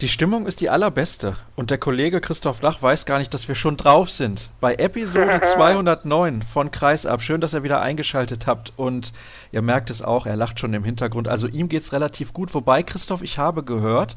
Die Stimmung ist die allerbeste und der Kollege Christoph Lach weiß gar nicht, dass wir schon drauf sind. Bei Episode 209 von Kreisab. Schön, dass ihr wieder eingeschaltet habt und ihr merkt es auch, er lacht schon im Hintergrund. Also ihm geht's relativ gut. Wobei, Christoph, ich habe gehört,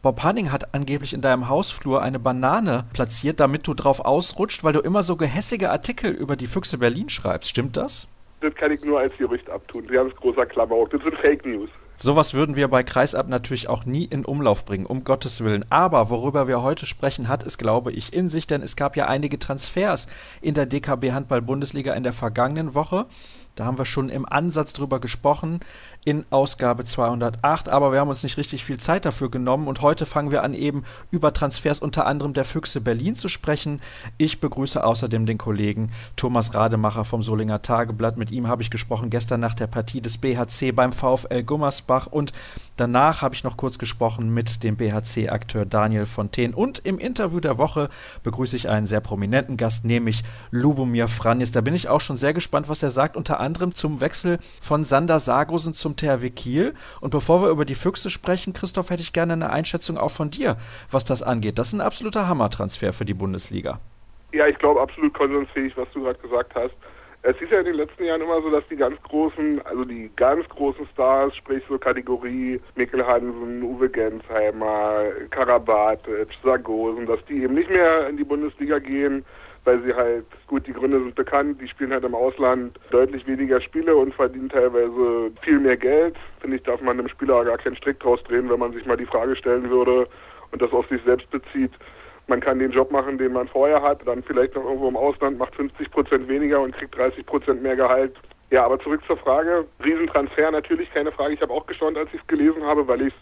Bob Hanning hat angeblich in deinem Hausflur eine Banane platziert, damit du drauf ausrutscht, weil du immer so gehässige Artikel über die Füchse Berlin schreibst. Stimmt das? Das kann ich nur als Gerücht abtun. Ganz großer Klammer. Das sind Fake News. Sowas würden wir bei Kreisab natürlich auch nie in Umlauf bringen, um Gottes Willen. Aber worüber wir heute sprechen, hat es, glaube ich, in sich, denn es gab ja einige Transfers in der DKB Handball Bundesliga in der vergangenen Woche. Da haben wir schon im Ansatz drüber gesprochen in Ausgabe 208, aber wir haben uns nicht richtig viel Zeit dafür genommen und heute fangen wir an, eben über Transfers unter anderem der Füchse Berlin zu sprechen. Ich begrüße außerdem den Kollegen Thomas Rademacher vom Solinger Tageblatt. Mit ihm habe ich gesprochen gestern nach der Partie des BHC beim VfL Gummersbach und danach habe ich noch kurz gesprochen mit dem BHC-Akteur Daniel Fontaine und im Interview der Woche begrüße ich einen sehr prominenten Gast, nämlich Lubomir Franjes. Da bin ich auch schon sehr gespannt, was er sagt, unter anderem zum Wechsel von Sander Sargosen zum THW Kiel. Und bevor wir über die Füchse sprechen, Christoph, hätte ich gerne eine Einschätzung auch von dir, was das angeht. Das ist ein absoluter Hammertransfer für die Bundesliga. Ja, ich glaube absolut konsensfähig, was du gerade gesagt hast. Es ist ja in den letzten Jahren immer so, dass die ganz großen, also die ganz großen Stars, sprich so Kategorie Mikkel Hansen, Uwe Gensheimer, Karabatic, Sargosen, dass die eben nicht mehr in die Bundesliga gehen, weil sie halt, gut, die Gründe sind bekannt, die spielen halt im Ausland deutlich weniger Spiele und verdienen teilweise viel mehr Geld. Finde ich, darf man einem Spieler gar keinen Strick draus drehen, wenn man sich mal die Frage stellen würde und das auf sich selbst bezieht. Man kann den Job machen, den man vorher hat, dann vielleicht noch irgendwo im Ausland, macht 50 Prozent weniger und kriegt 30 Prozent mehr Gehalt. Ja, aber zurück zur Frage. Riesentransfer, natürlich keine Frage. Ich habe auch gestaunt, als ich es gelesen habe, weil ich es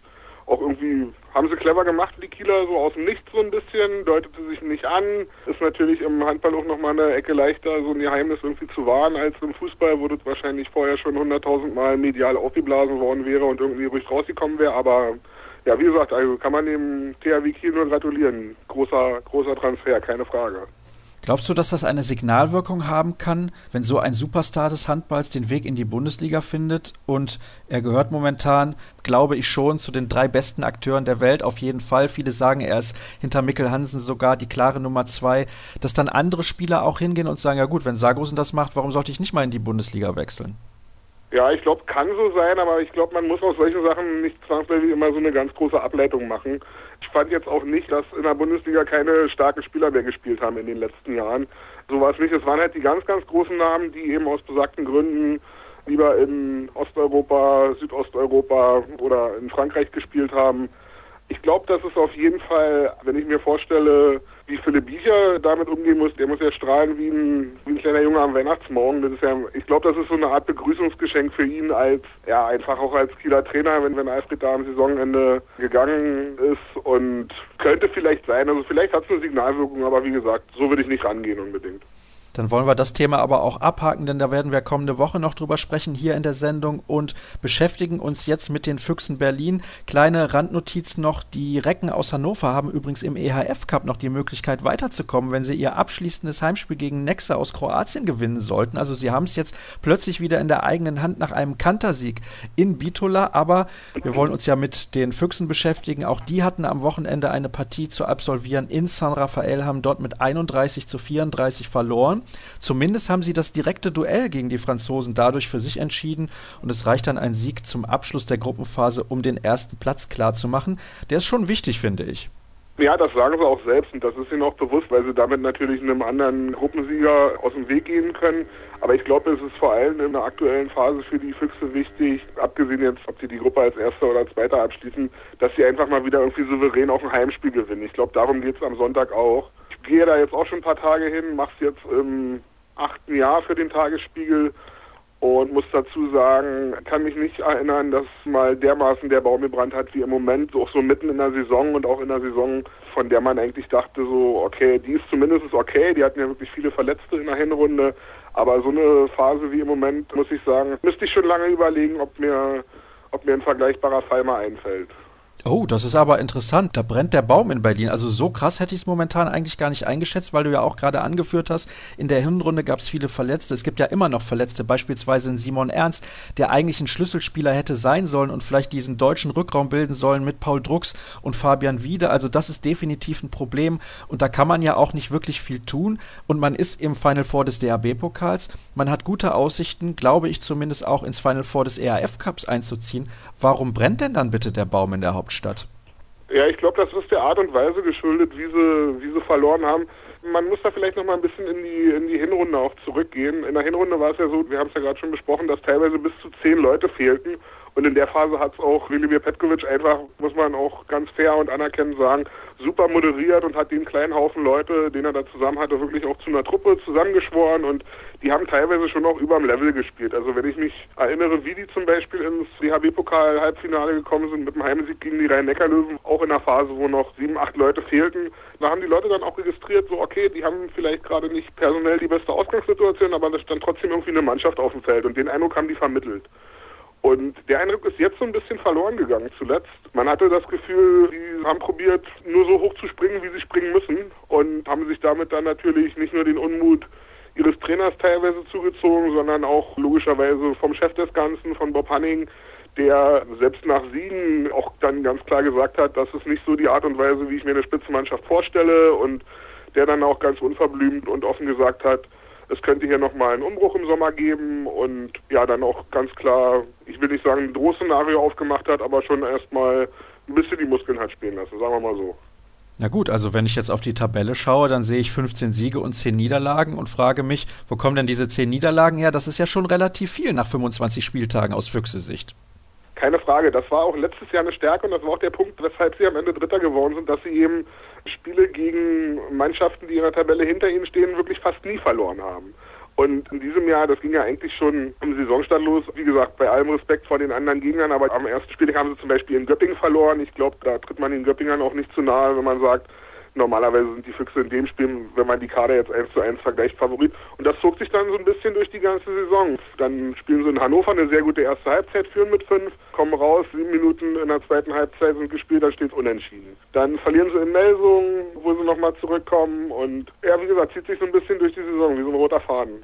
auch irgendwie, haben sie clever gemacht, die Kieler, so aus dem Nichts so ein bisschen, deutete sich nicht an. Ist natürlich im Handball auch nochmal eine Ecke leichter, so ein Geheimnis irgendwie zu wahren, als im Fußball, wo das wahrscheinlich vorher schon hunderttausendmal medial aufgeblasen worden wäre und irgendwie ruhig rausgekommen wäre, aber ja, wie gesagt, also kann man dem THW Kiel nur gratulieren. Großer, großer Transfer, keine Frage. Glaubst du, dass das eine Signalwirkung haben kann, wenn so ein Superstar des Handballs den Weg in die Bundesliga findet? Und er gehört momentan, glaube ich schon, zu den drei besten Akteuren der Welt, auf jeden Fall. Viele sagen, er ist hinter Mikkel Hansen sogar die klare Nummer zwei, dass dann andere Spieler auch hingehen und sagen, ja gut, wenn Sargosen das macht, warum sollte ich nicht mal in die Bundesliga wechseln? Ja, ich glaube, kann so sein, aber ich glaube, man muss aus solchen Sachen nicht zwangsläufig immer so eine ganz große Ableitung machen. Ich fand jetzt auch nicht, dass in der Bundesliga keine starken Spieler mehr gespielt haben in den letzten Jahren. So war es nicht. Es waren halt die ganz, ganz großen Namen, die eben aus besagten Gründen lieber in Osteuropa, Südosteuropa oder in Frankreich gespielt haben. Ich glaube, dass es auf jeden Fall, wenn ich mir vorstelle, wie Philipp Biecher damit umgehen muss, der muss ja strahlen wie ein, wie ein kleiner Junge am Weihnachtsmorgen. Das ist ja, ich glaube, das ist so eine Art Begrüßungsgeschenk für ihn als, ja, einfach auch als Kieler Trainer, wenn, wenn Alfred da am Saisonende gegangen ist und könnte vielleicht sein, also vielleicht hat es eine Signalwirkung, aber wie gesagt, so würde ich nicht rangehen unbedingt. Dann wollen wir das Thema aber auch abhaken, denn da werden wir kommende Woche noch drüber sprechen hier in der Sendung und beschäftigen uns jetzt mit den Füchsen Berlin. Kleine Randnotiz noch, die Recken aus Hannover haben übrigens im EHF Cup noch die Möglichkeit weiterzukommen, wenn sie ihr abschließendes Heimspiel gegen Nexa aus Kroatien gewinnen sollten. Also sie haben es jetzt plötzlich wieder in der eigenen Hand nach einem Kantersieg in Bitola, aber wir wollen uns ja mit den Füchsen beschäftigen. Auch die hatten am Wochenende eine Partie zu absolvieren in San Rafael, haben dort mit 31 zu 34 verloren. Zumindest haben sie das direkte Duell gegen die Franzosen dadurch für sich entschieden und es reicht dann ein Sieg zum Abschluss der Gruppenphase, um den ersten Platz klarzumachen. Der ist schon wichtig, finde ich. Ja, das sagen sie auch selbst und das ist ihnen auch bewusst, weil sie damit natürlich einem anderen Gruppensieger aus dem Weg gehen können. Aber ich glaube, es ist vor allem in der aktuellen Phase für die Füchse wichtig, abgesehen jetzt, ob sie die Gruppe als Erster oder Zweiter abschließen, dass sie einfach mal wieder irgendwie souverän auf ein Heimspiel gewinnen. Ich glaube, darum geht es am Sonntag auch gehe da jetzt auch schon ein paar Tage hin, mache es jetzt im achten Jahr für den Tagesspiegel und muss dazu sagen, kann mich nicht erinnern, dass mal dermaßen der Baum gebrannt hat wie im Moment, auch so mitten in der Saison und auch in der Saison, von der man eigentlich dachte, so, okay, die ist zumindest okay, die hatten ja wirklich viele Verletzte in der Hinrunde, aber so eine Phase wie im Moment, muss ich sagen, müsste ich schon lange überlegen, ob mir, ob mir ein vergleichbarer Fall mal einfällt. Oh, das ist aber interessant. Da brennt der Baum in Berlin. Also so krass hätte ich es momentan eigentlich gar nicht eingeschätzt, weil du ja auch gerade angeführt hast, in der Hinrunde gab es viele Verletzte. Es gibt ja immer noch Verletzte, beispielsweise Simon Ernst, der eigentlich ein Schlüsselspieler hätte sein sollen und vielleicht diesen deutschen Rückraum bilden sollen mit Paul Drucks und Fabian Wiede. Also das ist definitiv ein Problem und da kann man ja auch nicht wirklich viel tun. Und man ist im Final Four des DHB-Pokals. Man hat gute Aussichten, glaube ich zumindest auch ins Final Four des ERF Cups einzuziehen. Warum brennt denn dann bitte der Baum in der Hauptstadt? Ja, ich glaube, das ist der Art und Weise geschuldet, wie sie, wie sie verloren haben. Man muss da vielleicht noch mal ein bisschen in die, in die Hinrunde auch zurückgehen. In der Hinrunde war es ja so, wir haben es ja gerade schon besprochen, dass teilweise bis zu zehn Leute fehlten. Und in der Phase hat es auch Wilimir Petkovic einfach, muss man auch ganz fair und anerkennend sagen, super moderiert und hat den kleinen Haufen Leute, den er da zusammen hatte, wirklich auch zu einer Truppe zusammengeschworen und die haben teilweise schon auch über dem Level gespielt. Also wenn ich mich erinnere, wie die zum Beispiel ins DHB-Pokal-Halbfinale gekommen sind mit dem Heimsieg gegen die Rhein-Neckar-Löwen, auch in einer Phase, wo noch sieben, acht Leute fehlten, da haben die Leute dann auch registriert, so okay, die haben vielleicht gerade nicht personell die beste Ausgangssituation, aber da stand trotzdem irgendwie eine Mannschaft auf dem Feld und den Eindruck haben die vermittelt. Und der Eindruck ist jetzt so ein bisschen verloren gegangen zuletzt. Man hatte das Gefühl, sie haben probiert, nur so hoch zu springen, wie sie springen müssen und haben sich damit dann natürlich nicht nur den Unmut ihres Trainers teilweise zugezogen, sondern auch logischerweise vom Chef des Ganzen, von Bob Hanning, der selbst nach Siegen auch dann ganz klar gesagt hat, das ist nicht so die Art und Weise, wie ich mir eine Spitzenmannschaft vorstelle und der dann auch ganz unverblümt und offen gesagt hat, es könnte hier nochmal einen Umbruch im Sommer geben und ja, dann auch ganz klar, ich will nicht sagen, ein Drohszenario aufgemacht hat, aber schon erstmal ein bisschen die Muskeln hat spielen lassen, sagen wir mal so. Na gut, also wenn ich jetzt auf die Tabelle schaue, dann sehe ich 15 Siege und 10 Niederlagen und frage mich, wo kommen denn diese 10 Niederlagen her? Das ist ja schon relativ viel nach 25 Spieltagen aus Füchse-Sicht. Keine Frage, das war auch letztes Jahr eine Stärke und das war auch der Punkt, weshalb sie am Ende Dritter geworden sind, dass sie eben Spiele gegen Mannschaften, die in der Tabelle hinter ihnen stehen, wirklich fast nie verloren haben. Und in diesem Jahr, das ging ja eigentlich schon im Saisonstart los, wie gesagt, bei allem Respekt vor den anderen Gegnern, aber am ersten Spiel haben sie zum Beispiel in Göppingen verloren. Ich glaube, da tritt man den Göppingern auch nicht zu nahe, wenn man sagt, Normalerweise sind die Füchse in dem Spiel, wenn man die Kader jetzt eins zu eins vergleicht, Favorit. Und das zog sich dann so ein bisschen durch die ganze Saison. Dann spielen sie in Hannover eine sehr gute erste Halbzeit, führen mit fünf, kommen raus, sieben Minuten in der zweiten Halbzeit sind gespielt, da steht unentschieden. Dann verlieren sie in Melsungen, wo sie nochmal zurückkommen und ja, wie gesagt, zieht sich so ein bisschen durch die Saison, wie so ein roter Faden.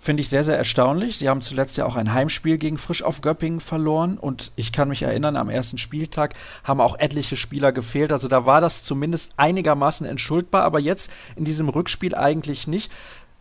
Finde ich sehr, sehr erstaunlich. Sie haben zuletzt ja auch ein Heimspiel gegen Frisch auf Göppingen verloren und ich kann mich erinnern, am ersten Spieltag haben auch etliche Spieler gefehlt. Also da war das zumindest einigermaßen entschuldbar, aber jetzt in diesem Rückspiel eigentlich nicht,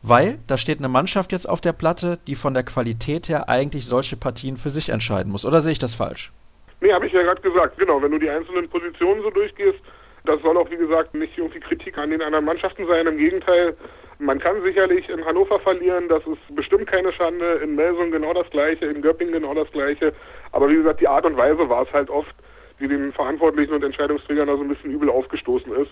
weil da steht eine Mannschaft jetzt auf der Platte, die von der Qualität her eigentlich solche Partien für sich entscheiden muss. Oder sehe ich das falsch? Nee, habe ich ja gerade gesagt. Genau, wenn du die einzelnen Positionen so durchgehst, das soll auch, wie gesagt, nicht irgendwie Kritik an den anderen Mannschaften sein. Im Gegenteil, man kann sicherlich in Hannover verlieren, das ist bestimmt keine Schande. In Melsung genau das Gleiche, in Göppingen genau das Gleiche. Aber wie gesagt, die Art und Weise war es halt oft, die den Verantwortlichen und Entscheidungsträgern da so ein bisschen übel aufgestoßen ist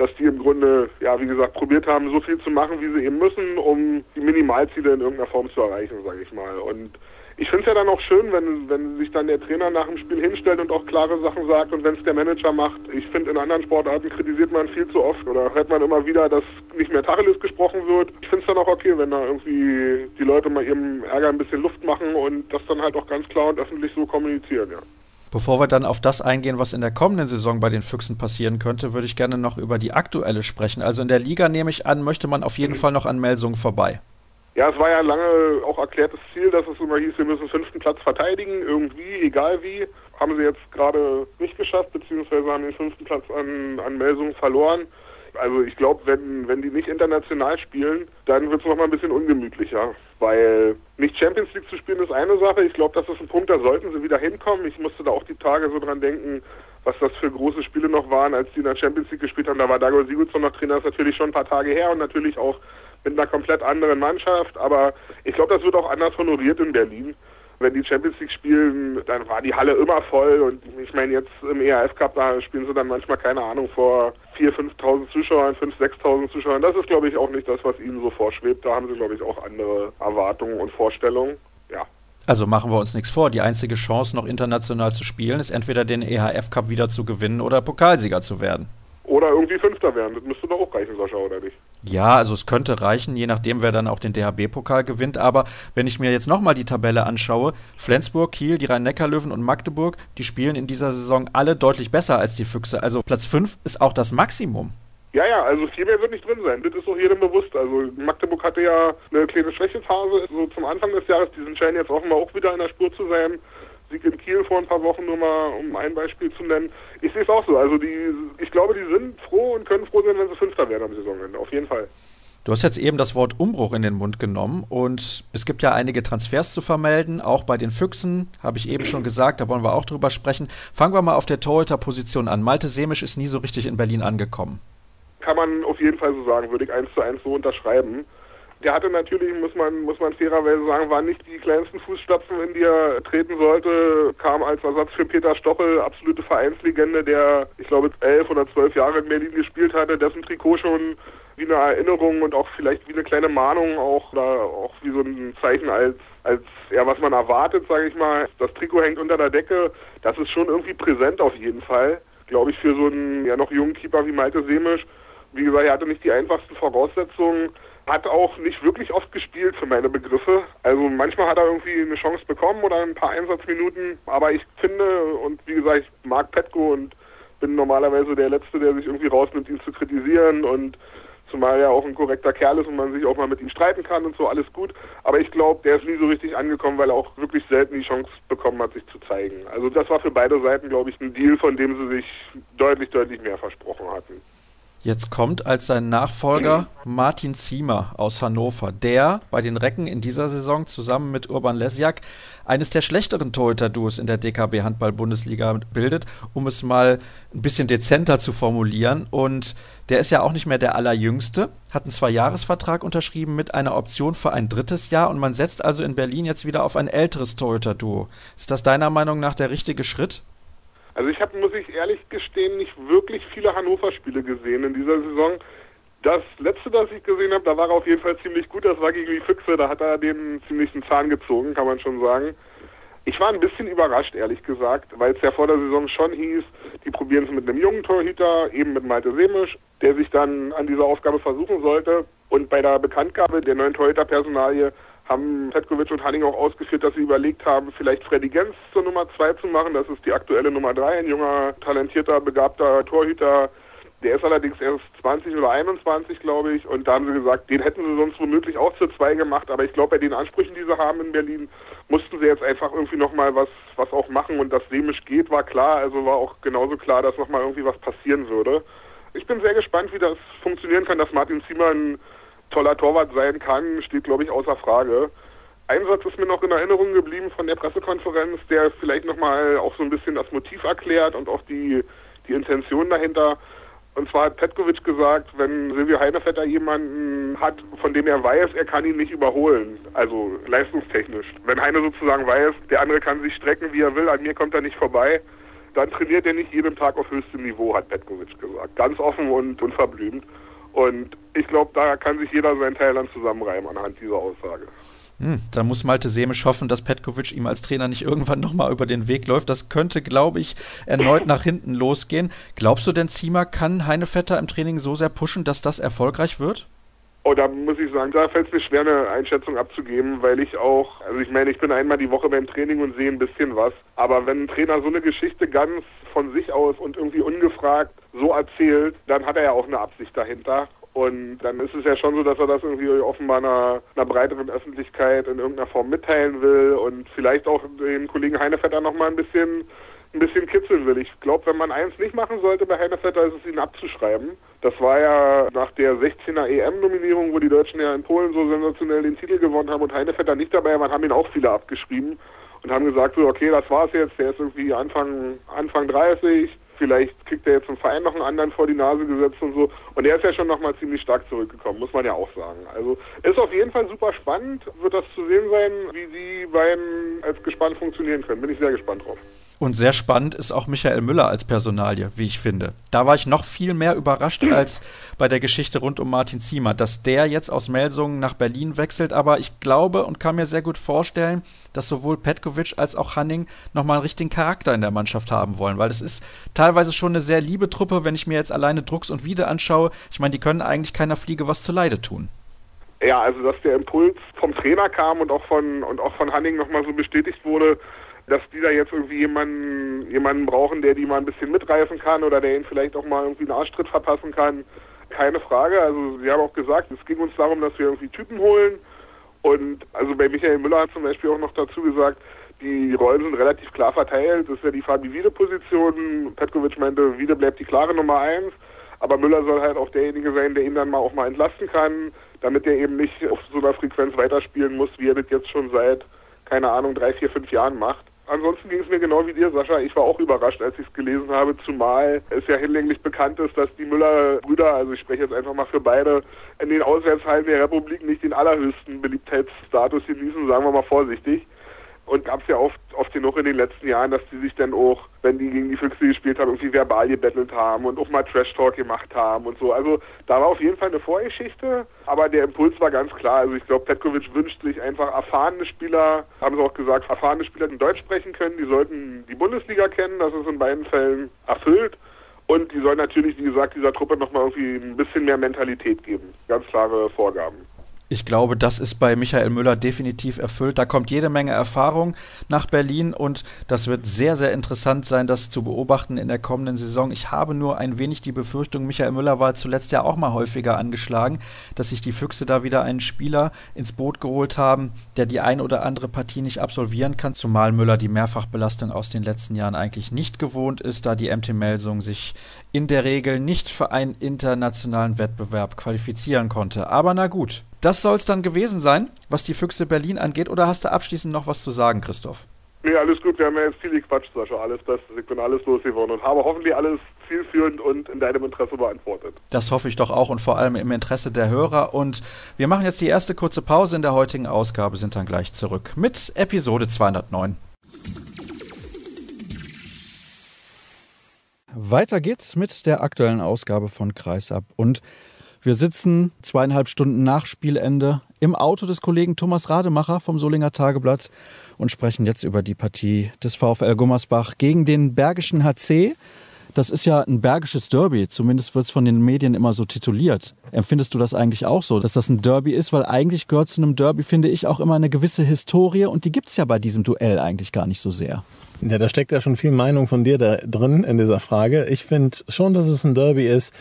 dass die im Grunde, ja, wie gesagt, probiert haben, so viel zu machen, wie sie eben müssen, um die Minimalziele in irgendeiner Form zu erreichen, sage ich mal. Und ich finde es ja dann auch schön, wenn, wenn sich dann der Trainer nach dem Spiel hinstellt und auch klare Sachen sagt und wenn es der Manager macht. Ich finde, in anderen Sportarten kritisiert man viel zu oft oder hört man immer wieder, dass nicht mehr Tacheles gesprochen wird. Ich finde es dann auch okay, wenn da irgendwie die Leute mal ihrem Ärger ein bisschen Luft machen und das dann halt auch ganz klar und öffentlich so kommunizieren, ja. Bevor wir dann auf das eingehen, was in der kommenden Saison bei den Füchsen passieren könnte, würde ich gerne noch über die aktuelle sprechen. Also in der Liga nehme ich an, möchte man auf jeden mhm. Fall noch an Melsungen vorbei. Ja, es war ja lange auch erklärtes Ziel, dass es immer hieß, wir müssen fünften Platz verteidigen, irgendwie, egal wie. Haben sie jetzt gerade nicht geschafft, beziehungsweise haben den fünften Platz an, an Melsungen verloren. Also ich glaube, wenn, wenn die nicht international spielen, dann wird es nochmal ein bisschen ungemütlicher. Weil nicht Champions League zu spielen ist eine Sache. Ich glaube, das ist ein Punkt, da sollten sie wieder hinkommen. Ich musste da auch die Tage so dran denken, was das für große Spiele noch waren, als die in der Champions League gespielt haben. Da war Dago Sigurdsson noch Trainer, das ist natürlich schon ein paar Tage her und natürlich auch mit einer komplett anderen Mannschaft. Aber ich glaube, das wird auch anders honoriert in Berlin. Wenn die Champions League spielen, dann war die Halle immer voll. Und ich meine, jetzt im ERF Cup, da spielen sie dann manchmal, keine Ahnung, vor 4.000, 5.000 Zuschauern, 5.000, 6.000 Zuschauern. Das ist, glaube ich, auch nicht das, was ihnen so vorschwebt. Da haben sie, glaube ich, auch andere Erwartungen und Vorstellungen. Ja. Also machen wir uns nichts vor. Die einzige Chance, noch international zu spielen, ist entweder den EHF Cup wieder zu gewinnen oder Pokalsieger zu werden. Oder irgendwie Fünfter werden. Das müsste doch auch reichen, Sascha, oder nicht? Ja, also es könnte reichen, je nachdem, wer dann auch den DHB-Pokal gewinnt. Aber wenn ich mir jetzt nochmal die Tabelle anschaue, Flensburg, Kiel, die Rhein-Neckar-Löwen und Magdeburg, die spielen in dieser Saison alle deutlich besser als die Füchse. Also Platz 5 ist auch das Maximum. Ja, ja, also viel mehr wird nicht drin sein. Das ist auch jedem bewusst. Also Magdeburg hatte ja eine kleine Schwächephase so zum Anfang des Jahres. Die scheinen jetzt offenbar auch wieder in der Spur zu sein. Sieg in Kiel vor ein paar Wochen nur mal, um ein Beispiel zu nennen. Ich sehe es auch so. Also die, ich glaube, die sind froh und können froh sein, wenn sie Fünfter werden am Saisonende. Auf jeden Fall. Du hast jetzt eben das Wort Umbruch in den Mund genommen und es gibt ja einige Transfers zu vermelden, auch bei den Füchsen, habe ich eben schon gesagt, da wollen wir auch drüber sprechen. Fangen wir mal auf der Torhüter-Position an. Malte Semisch ist nie so richtig in Berlin angekommen. Kann man auf jeden Fall so sagen, würde ich eins zu eins so unterschreiben. Der hatte natürlich, muss man, muss man fairerweise sagen, waren nicht die kleinsten Fußstapfen, in die er treten sollte. Kam als Ersatz für Peter Stochel, absolute Vereinslegende, der, ich glaube, elf oder zwölf Jahre in Berlin gespielt hatte, dessen Trikot schon wie eine Erinnerung und auch vielleicht wie eine kleine Mahnung auch, oder auch wie so ein Zeichen als, als, ja, was man erwartet, sage ich mal. Das Trikot hängt unter der Decke. Das ist schon irgendwie präsent auf jeden Fall. Glaube ich, für so einen, ja, noch jungen Keeper wie Malte Semisch. Wie gesagt, er hatte nicht die einfachsten Voraussetzungen hat auch nicht wirklich oft gespielt für meine Begriffe. Also manchmal hat er irgendwie eine Chance bekommen oder ein paar Einsatzminuten. Aber ich finde, und wie gesagt, ich mag Petko und bin normalerweise der Letzte, der sich irgendwie rausnimmt, ihn zu kritisieren und zumal er auch ein korrekter Kerl ist und man sich auch mal mit ihm streiten kann und so, alles gut. Aber ich glaube, der ist nie so richtig angekommen, weil er auch wirklich selten die Chance bekommen hat, sich zu zeigen. Also das war für beide Seiten, glaube ich, ein Deal, von dem sie sich deutlich, deutlich mehr versprochen hatten. Jetzt kommt als sein Nachfolger Martin Ziemer aus Hannover, der bei den Recken in dieser Saison zusammen mit Urban Lesjak eines der schlechteren Torhüter-Duos in der DKB Handball-Bundesliga bildet, um es mal ein bisschen dezenter zu formulieren. Und der ist ja auch nicht mehr der allerjüngste, hat einen Zwei-Jahres-Vertrag unterschrieben mit einer Option für ein drittes Jahr und man setzt also in Berlin jetzt wieder auf ein älteres Torhüter-Duo. Ist das deiner Meinung nach der richtige Schritt? Also ich habe, muss ich ehrlich gestehen, nicht wirklich viele Hannover-Spiele gesehen in dieser Saison. Das letzte, das ich gesehen habe, da war er auf jeden Fall ziemlich gut. Das war gegen die Füchse. Da hat er den ziemlichen Zahn gezogen, kann man schon sagen. Ich war ein bisschen überrascht, ehrlich gesagt, weil es ja vor der Saison schon hieß, die probieren es mit einem jungen Torhüter, eben mit Malte Semisch, der sich dann an dieser Aufgabe versuchen sollte. Und bei der Bekanntgabe der neuen Torhüter-Personalie haben Petkovic und Hanning auch ausgeführt, dass sie überlegt haben, vielleicht Freddy Gens zur Nummer zwei zu machen. Das ist die aktuelle Nummer drei, ein junger, talentierter, begabter Torhüter. Der ist allerdings erst 20 oder 21, glaube ich. Und da haben sie gesagt, den hätten sie sonst womöglich auch zur zwei gemacht. Aber ich glaube, bei den Ansprüchen, die sie haben in Berlin, mussten sie jetzt einfach irgendwie nochmal was, was auch machen. Und dass Semisch geht, war klar. Also war auch genauso klar, dass nochmal irgendwie was passieren würde. Ich bin sehr gespannt, wie das funktionieren kann, dass Martin Ziemer ein toller Torwart sein kann, steht, glaube ich, außer Frage. Ein Satz ist mir noch in Erinnerung geblieben von der Pressekonferenz, der vielleicht nochmal auch so ein bisschen das Motiv erklärt und auch die, die Intention dahinter. Und zwar hat Petkovic gesagt, wenn Silvio Heinevetter jemanden hat, von dem er weiß, er kann ihn nicht überholen, also leistungstechnisch. Wenn Heine sozusagen weiß, der andere kann sich strecken, wie er will, an mir kommt er nicht vorbei, dann trainiert er nicht jeden Tag auf höchstem Niveau, hat Petkovic gesagt. Ganz offen und unverblümt. Und ich glaube, da kann sich jeder seinen Teil dann zusammenreimen anhand dieser Aussage. Hm, da muss Malte Semisch hoffen, dass Petkovic ihm als Trainer nicht irgendwann nochmal über den Weg läuft. Das könnte, glaube ich, erneut nach hinten losgehen. Glaubst du denn, Ziemer kann Heinevetter im Training so sehr pushen, dass das erfolgreich wird? Oh, da muss ich sagen, da fällt es mir schwer, eine Einschätzung abzugeben, weil ich auch, also ich meine, ich bin einmal die Woche beim Training und sehe ein bisschen was. Aber wenn ein Trainer so eine Geschichte ganz von sich aus und irgendwie ungefragt so erzählt, dann hat er ja auch eine Absicht dahinter. Und dann ist es ja schon so, dass er das irgendwie offenbar einer, einer breiteren Öffentlichkeit in irgendeiner Form mitteilen will und vielleicht auch den Kollegen Heinevetter noch mal ein bisschen ein bisschen kitzeln will. Ich glaube, wenn man eins nicht machen sollte bei Heinevetter, ist es ihn abzuschreiben. Das war ja nach der 16er EM-Nominierung, wo die Deutschen ja in Polen so sensationell den Titel gewonnen haben und Heinevetter nicht dabei war, haben ihn auch viele abgeschrieben und haben gesagt, so, okay, das war's jetzt, der ist irgendwie Anfang, Anfang 30, vielleicht kriegt er jetzt im Verein noch einen anderen vor die Nase gesetzt und so. Und er ist ja schon nochmal ziemlich stark zurückgekommen, muss man ja auch sagen. Also ist auf jeden Fall super spannend, wird das zu sehen sein, wie die beiden als gespannt funktionieren können. Bin ich sehr gespannt drauf. Und sehr spannend ist auch Michael Müller als Personalie, wie ich finde. Da war ich noch viel mehr überrascht als bei der Geschichte rund um Martin Ziemer, dass der jetzt aus Melsungen nach Berlin wechselt. Aber ich glaube und kann mir sehr gut vorstellen, dass sowohl Petkovic als auch Hanning nochmal einen richtigen Charakter in der Mannschaft haben wollen, weil es ist teilweise schon eine sehr liebe Truppe, wenn ich mir jetzt alleine Drucks und Wiede anschaue. Ich meine, die können eigentlich keiner Fliege was zu Leide tun. Ja, also dass der Impuls vom Trainer kam und auch von und auch von Hanning nochmal so bestätigt wurde, dass die da jetzt irgendwie jemanden, jemanden brauchen, der die mal ein bisschen mitreißen kann oder der ihnen vielleicht auch mal irgendwie einen Arschtritt verpassen kann. Keine Frage. Also sie haben auch gesagt, es ging uns darum, dass wir irgendwie Typen holen. Und also bei Michael Müller hat zum Beispiel auch noch dazu gesagt, die Rollen sind relativ klar verteilt. Das ist ja die Fabi Wiede-Position. Petkovic meinte, Wiede bleibt die klare Nummer eins. Aber Müller soll halt auch derjenige sein, der ihn dann mal auch mal entlasten kann, damit er eben nicht auf so einer Frequenz weiterspielen muss, wie er das jetzt schon seit, keine Ahnung, drei, vier, fünf Jahren macht ansonsten ging es mir genau wie dir, Sascha. Ich war auch überrascht, als ich es gelesen habe, zumal es ja hinlänglich bekannt ist, dass die Müller-Brüder, also ich spreche jetzt einfach mal für beide, in den Auswärtshallen der Republik nicht den allerhöchsten Beliebtheitsstatus genießen, sagen wir mal vorsichtig. Und gab es ja oft, oft genug in den letzten Jahren, dass die sich dann auch, wenn die gegen die Füchse gespielt haben, irgendwie verbal gebettelt haben und auch mal Trash-Talk gemacht haben und so. Also da war auf jeden Fall eine Vorgeschichte, aber der Impuls war ganz klar. Also ich glaube, Petkovic wünscht sich einfach erfahrene Spieler, haben sie auch gesagt, erfahrene Spieler, die Deutsch sprechen können, die sollten die Bundesliga kennen, das ist in beiden Fällen erfüllt. Und die sollen natürlich, wie gesagt, dieser Truppe nochmal irgendwie ein bisschen mehr Mentalität geben. Ganz klare Vorgaben. Ich glaube, das ist bei Michael Müller definitiv erfüllt. Da kommt jede Menge Erfahrung nach Berlin und das wird sehr, sehr interessant sein, das zu beobachten in der kommenden Saison. Ich habe nur ein wenig die Befürchtung, Michael Müller war zuletzt ja auch mal häufiger angeschlagen, dass sich die Füchse da wieder einen Spieler ins Boot geholt haben, der die ein oder andere Partie nicht absolvieren kann, zumal Müller die Mehrfachbelastung aus den letzten Jahren eigentlich nicht gewohnt ist, da die MT Melsung sich in der Regel nicht für einen internationalen Wettbewerb qualifizieren konnte. Aber na gut, das soll es dann gewesen sein, was die Füchse Berlin angeht. Oder hast du abschließend noch was zu sagen, Christoph? Nee, alles gut. Wir haben ja jetzt viel gequatscht, Sascha. Alles Beste. Ich bin alles losgeworden und habe hoffentlich alles zielführend und in deinem Interesse beantwortet. Das hoffe ich doch auch und vor allem im Interesse der Hörer. Und wir machen jetzt die erste kurze Pause in der heutigen Ausgabe, sind dann gleich zurück mit Episode 209. Weiter geht's mit der aktuellen Ausgabe von Kreisab und wir sitzen zweieinhalb Stunden nach Spielende im Auto des Kollegen Thomas Rademacher vom Solinger Tageblatt und sprechen jetzt über die Partie des VfL Gummersbach gegen den Bergischen HC. Das ist ja ein bergisches Derby, zumindest wird es von den Medien immer so tituliert. Empfindest du das eigentlich auch so, dass das ein Derby ist? Weil eigentlich gehört zu einem Derby, finde ich, auch immer eine gewisse Historie und die gibt es ja bei diesem Duell eigentlich gar nicht so sehr. Ja, da steckt ja schon viel Meinung von dir da drin in dieser Frage. Ich finde schon, dass es ein Derby ist,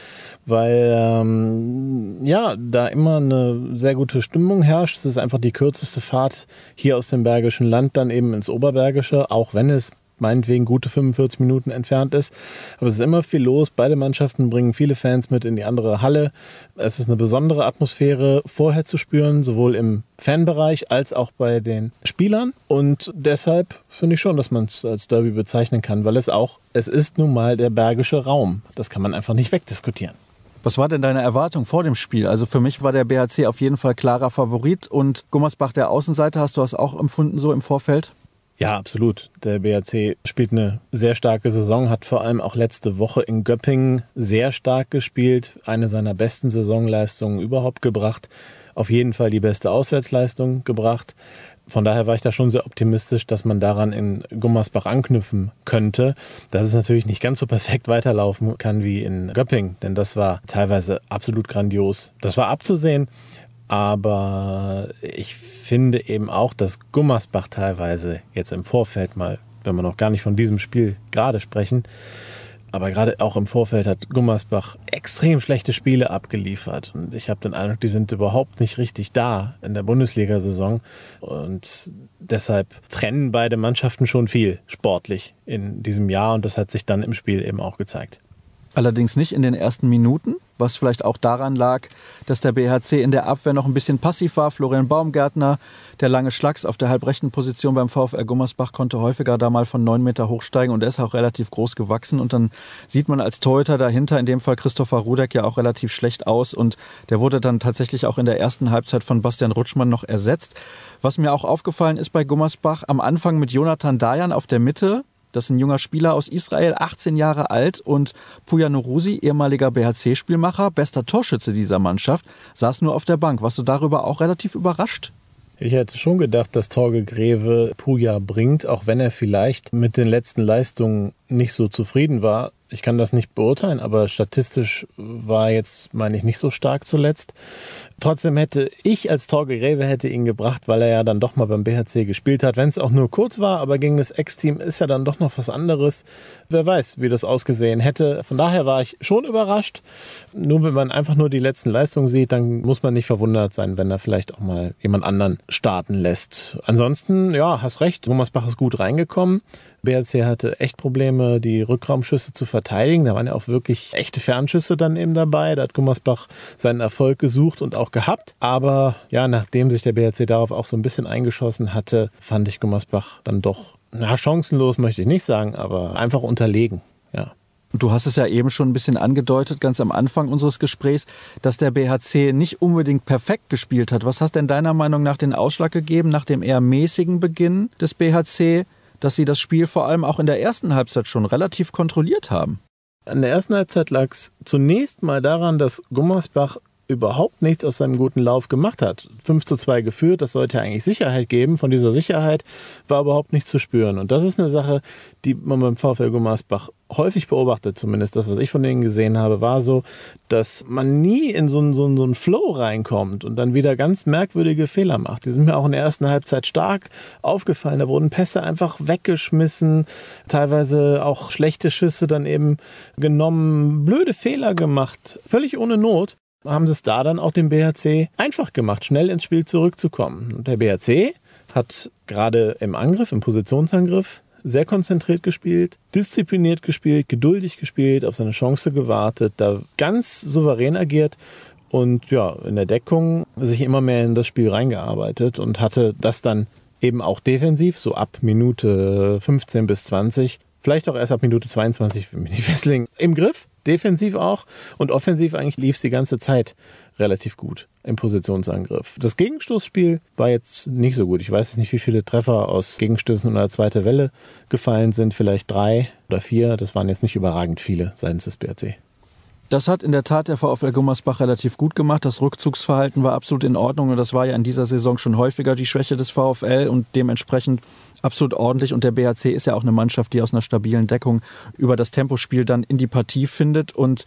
weil ähm, ja, da immer eine sehr gute Stimmung herrscht. Es ist einfach die kürzeste Fahrt hier aus dem Bergischen Land dann eben ins Oberbergische, auch wenn es meinetwegen gute 45 Minuten entfernt ist. Aber es ist immer viel los. Beide Mannschaften bringen viele Fans mit in die andere Halle. Es ist eine besondere Atmosphäre vorher zu spüren, sowohl im Fanbereich als auch bei den Spielern. Und deshalb finde ich schon, dass man es als Derby bezeichnen kann, weil es auch, es ist nun mal der bergische Raum. Das kann man einfach nicht wegdiskutieren. Was war denn deine Erwartung vor dem Spiel? Also für mich war der BHC auf jeden Fall klarer Favorit und Gummersbach der Außenseiter. Hast du das auch empfunden so im Vorfeld? Ja, absolut. Der BRC spielt eine sehr starke Saison, hat vor allem auch letzte Woche in Göppingen sehr stark gespielt, eine seiner besten Saisonleistungen überhaupt gebracht, auf jeden Fall die beste Auswärtsleistung gebracht. Von daher war ich da schon sehr optimistisch, dass man daran in Gummersbach anknüpfen könnte. Dass es natürlich nicht ganz so perfekt weiterlaufen kann wie in Göppingen, denn das war teilweise absolut grandios. Das war abzusehen. Aber ich finde eben auch, dass Gummersbach teilweise jetzt im Vorfeld mal, wenn wir noch gar nicht von diesem Spiel gerade sprechen, aber gerade auch im Vorfeld hat Gummersbach extrem schlechte Spiele abgeliefert. Und ich habe den Eindruck, die sind überhaupt nicht richtig da in der Bundesliga-Saison. Und deshalb trennen beide Mannschaften schon viel sportlich in diesem Jahr. Und das hat sich dann im Spiel eben auch gezeigt. Allerdings nicht in den ersten Minuten, was vielleicht auch daran lag, dass der BHC in der Abwehr noch ein bisschen passiv war. Florian Baumgärtner, der lange Schlags auf der halbrechten Position beim VfR Gummersbach, konnte häufiger da mal von neun Meter hochsteigen und er ist auch relativ groß gewachsen. Und dann sieht man als Torhüter dahinter, in dem Fall Christopher Rudek, ja auch relativ schlecht aus. Und der wurde dann tatsächlich auch in der ersten Halbzeit von Bastian Rutschmann noch ersetzt. Was mir auch aufgefallen ist bei Gummersbach, am Anfang mit Jonathan Dayan auf der Mitte, Das ist ein junger Spieler aus Israel, 18 Jahre alt und Puja Norusi, ehemaliger BHC-Spielmacher, bester Torschütze dieser Mannschaft, saß nur auf der Bank. Warst du darüber auch relativ überrascht? Ich hätte schon gedacht, dass Torge Greve Puja bringt, auch wenn er vielleicht mit den letzten Leistungen nicht so zufrieden war. Ich kann das nicht beurteilen, aber statistisch war jetzt, meine ich, nicht so stark zuletzt. Trotzdem hätte ich als Torge Greve hätte ihn gebracht, weil er ja dann doch mal beim BHC gespielt hat. Wenn es auch nur kurz war, aber gegen das Ex-Team ist ja dann doch noch was anderes. Wer weiß, wie das ausgesehen hätte. Von daher war ich schon überrascht. Nur wenn man einfach nur die letzten Leistungen sieht, dann muss man nicht verwundert sein, wenn er vielleicht auch mal jemand anderen starten lässt. Ansonsten, ja, hast recht, Thomas Bach ist gut reingekommen. BRC hatte echt Probleme, die Rückraumschüsse zu verteidigen. Da waren ja auch wirklich echte Fernschüsse dann eben dabei. Da hat Gummersbach seinen Erfolg gesucht und auch gehabt. Aber ja, nachdem sich der BRC darauf auch so ein bisschen eingeschossen hatte, fand ich Gummersbach dann doch, na, chancenlos möchte ich nicht sagen, aber einfach unterlegen. Ja. Du hast es ja eben schon ein bisschen angedeutet, ganz am Anfang unseres Gesprächs, dass der BHC nicht unbedingt perfekt gespielt hat. Was hast denn deiner Meinung nach den Ausschlag gegeben nach dem eher mäßigen Beginn des BHC? Dass sie das Spiel vor allem auch in der ersten Halbzeit schon relativ kontrolliert haben. In der ersten Halbzeit lag es zunächst mal daran, dass Gummersbach überhaupt nichts aus seinem guten Lauf gemacht hat. 5 zu 2 geführt, das sollte eigentlich Sicherheit geben. Von dieser Sicherheit war überhaupt nichts zu spüren. Und das ist eine Sache, die man beim VfL Gummersbach häufig beobachtet, zumindest das, was ich von denen gesehen habe, war so, dass man nie in so einen, so, einen, so einen Flow reinkommt und dann wieder ganz merkwürdige Fehler macht. Die sind mir auch in der ersten Halbzeit stark aufgefallen. Da wurden Pässe einfach weggeschmissen, teilweise auch schlechte Schüsse dann eben genommen, blöde Fehler gemacht, völlig ohne Not haben sie es da dann auch dem BHC einfach gemacht, schnell ins Spiel zurückzukommen. Und der BHC hat gerade im Angriff, im Positionsangriff, sehr konzentriert gespielt, diszipliniert gespielt, geduldig gespielt, auf seine Chance gewartet, da ganz souverän agiert und ja, in der Deckung sich immer mehr in das Spiel reingearbeitet und hatte das dann eben auch defensiv, so ab Minute 15 bis 20, vielleicht auch erst ab Minute 22, wenn mich nicht festlegen, im Griff defensiv auch und offensiv eigentlich lief es die ganze Zeit relativ gut im Positionsangriff. Das Gegenstoßspiel war jetzt nicht so gut. Ich weiß nicht, wie viele Treffer aus Gegenstößen oder zweiter Welle gefallen sind. Vielleicht drei oder vier. Das waren jetzt nicht überragend viele seitens des BRC. Das hat in der Tat der VfL Gummersbach relativ gut gemacht. Das Rückzugsverhalten war absolut in Ordnung und das war ja in dieser Saison schon häufiger die Schwäche des VfL und dementsprechend absolut ordentlich. Und der BHC ist ja auch eine Mannschaft, die aus einer stabilen Deckung über das Tempospiel dann in die Partie findet. Und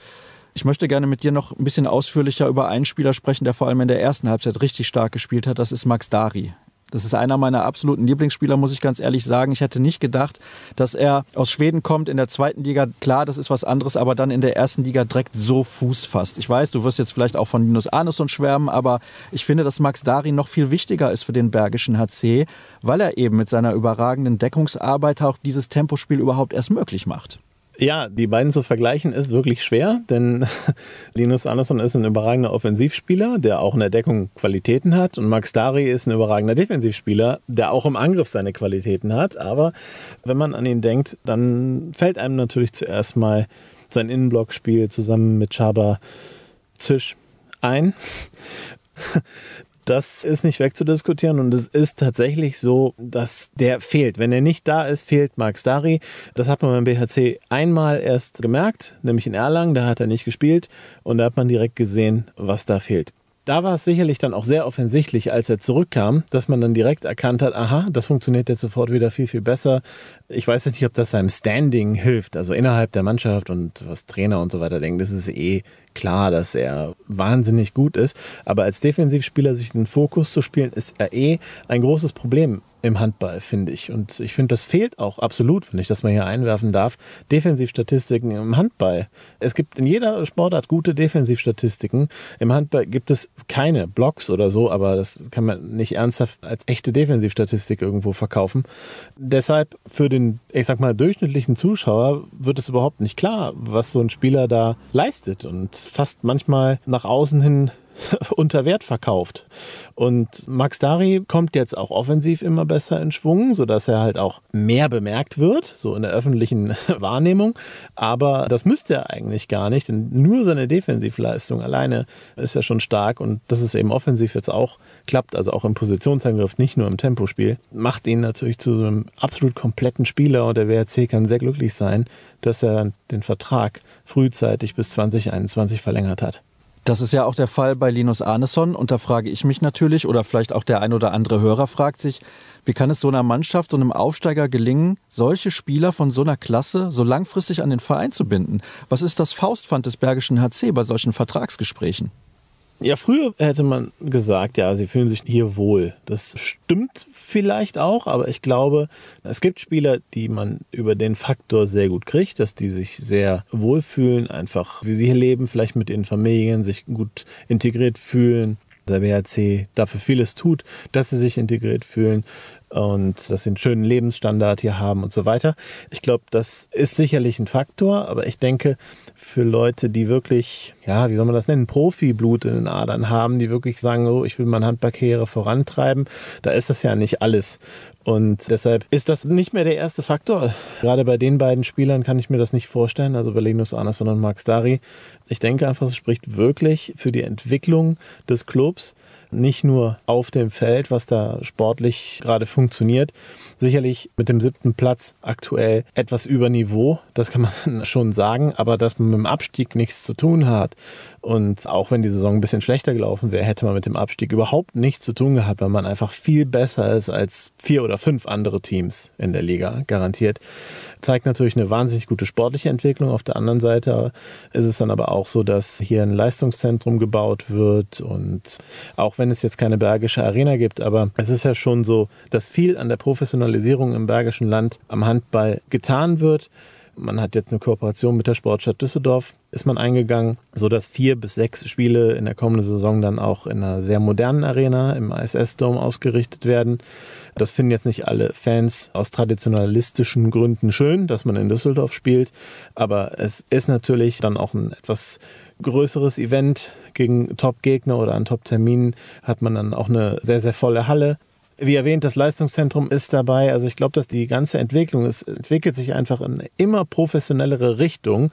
ich möchte gerne mit dir noch ein bisschen ausführlicher über einen Spieler sprechen, der vor allem in der ersten Halbzeit richtig stark gespielt hat. Das ist Max Dari. Das ist einer meiner absoluten Lieblingsspieler, muss ich ganz ehrlich sagen. Ich hätte nicht gedacht, dass er aus Schweden kommt, in der zweiten Liga. Klar, das ist was anderes, aber dann in der ersten Liga direkt so Fuß fasst. Ich weiß, du wirst jetzt vielleicht auch von Linus Arnesson schwärmen, aber ich finde, dass Max Dari noch viel wichtiger ist für den Bergischen HC, weil er eben mit seiner überragenden Deckungsarbeit auch dieses Tempospiel überhaupt erst möglich macht. Ja, die beiden zu vergleichen ist wirklich schwer, denn Linus Andersson ist ein überragender Offensivspieler, der auch in der Deckung Qualitäten hat und Max Dari ist ein überragender Defensivspieler, der auch im Angriff seine Qualitäten hat. Aber wenn man an ihn denkt, dann fällt einem natürlich zuerst mal sein Innenblockspiel zusammen mit Chaba Zisch ein das ist nicht wegzudiskutieren und es ist tatsächlich so, dass der fehlt. Wenn er nicht da ist, fehlt Max Dari. Das hat man beim BHC einmal erst gemerkt, nämlich in Erlangen, da hat er nicht gespielt und da hat man direkt gesehen, was da fehlt. Da war es sicherlich dann auch sehr offensichtlich, als er zurückkam, dass man dann direkt erkannt hat, aha, das funktioniert jetzt sofort wieder viel, viel besser. Ich weiß jetzt nicht, ob das seinem Standing hilft, also innerhalb der Mannschaft und was Trainer und so weiter denken. Das ist eh klar, dass er wahnsinnig gut ist. Aber als Defensivspieler sich den Fokus zu spielen, ist er eh ein großes Problem im Handball, finde ich. Und ich finde, das fehlt auch absolut, wenn ich das mal hier einwerfen darf. Defensivstatistiken im Handball. Es gibt in jeder Sportart gute Defensivstatistiken. Im Handball gibt es keine Blocks oder so, aber das kann man nicht ernsthaft als echte Defensivstatistik irgendwo verkaufen. Deshalb für den, ich sag mal, durchschnittlichen Zuschauer wird es überhaupt nicht klar, was so ein Spieler da leistet und fast manchmal nach außen hin unter Wert verkauft. Und Max Dari kommt jetzt auch offensiv immer besser in Schwung, sodass er halt auch mehr bemerkt wird, so in der öffentlichen Wahrnehmung. Aber das müsste er eigentlich gar nicht, denn nur seine Defensivleistung alleine ist ja schon stark und dass es eben offensiv jetzt auch klappt, also auch im Positionsangriff, nicht nur im Tempospiel, macht ihn natürlich zu einem absolut kompletten Spieler und der WRC kann sehr glücklich sein, dass er den Vertrag frühzeitig bis 2021 verlängert hat. Das ist ja auch der Fall bei Linus Arneson und da frage ich mich natürlich oder vielleicht auch der ein oder andere Hörer fragt sich, wie kann es so einer Mannschaft, so einem Aufsteiger gelingen, solche Spieler von so einer Klasse so langfristig an den Verein zu binden? Was ist das Faustpfand des Bergischen HC bei solchen Vertragsgesprächen? Ja, früher hätte man gesagt, ja, sie fühlen sich hier wohl. Das stimmt vielleicht auch, aber ich glaube, es gibt Spieler, die man über den Faktor sehr gut kriegt, dass die sich sehr wohlfühlen, einfach wie sie hier leben, vielleicht mit ihren Familien, sich gut integriert fühlen. Der WHC dafür vieles tut, dass sie sich integriert fühlen und dass sie einen schönen Lebensstandard hier haben und so weiter. Ich glaube, das ist sicherlich ein Faktor, aber ich denke, für Leute, die wirklich, ja, wie soll man das nennen, Profiblut in den Adern haben, die wirklich sagen, oh, ich will meine Handballkarriere vorantreiben, da ist das ja nicht alles. Und deshalb ist das nicht mehr der erste Faktor. Gerade bei den beiden Spielern kann ich mir das nicht vorstellen, also bei Linus Arneson und Max Dari. Ich denke einfach, es spricht wirklich für die Entwicklung des Clubs nicht nur auf dem Feld, was da sportlich gerade funktioniert. Sicherlich mit dem siebten Platz aktuell etwas über Niveau, das kann man schon sagen, aber dass man mit dem Abstieg nichts zu tun hat. Und auch wenn die Saison ein bisschen schlechter gelaufen wäre, hätte man mit dem Abstieg überhaupt nichts zu tun gehabt, weil man einfach viel besser ist als vier oder fünf andere Teams in der Liga, garantiert zeigt natürlich eine wahnsinnig gute sportliche Entwicklung. Auf der anderen Seite ist es dann aber auch so, dass hier ein Leistungszentrum gebaut wird und auch wenn es jetzt keine Bergische Arena gibt, aber es ist ja schon so, dass viel an der Professionalisierung im Bergischen Land am Handball getan wird. Man hat jetzt eine Kooperation mit der Sportstadt Düsseldorf, ist man eingegangen, sodass vier bis sechs Spiele in der kommenden Saison dann auch in einer sehr modernen Arena im ISS-Dome ausgerichtet werden. Das finden jetzt nicht alle Fans aus traditionalistischen Gründen schön, dass man in Düsseldorf spielt, aber es ist natürlich dann auch ein etwas größeres Event gegen Top-Gegner oder an Top-Terminen hat man dann auch eine sehr, sehr volle Halle. Wie erwähnt, das Leistungszentrum ist dabei. Also ich glaube, dass die ganze Entwicklung, es entwickelt sich einfach in immer professionellere Richtung.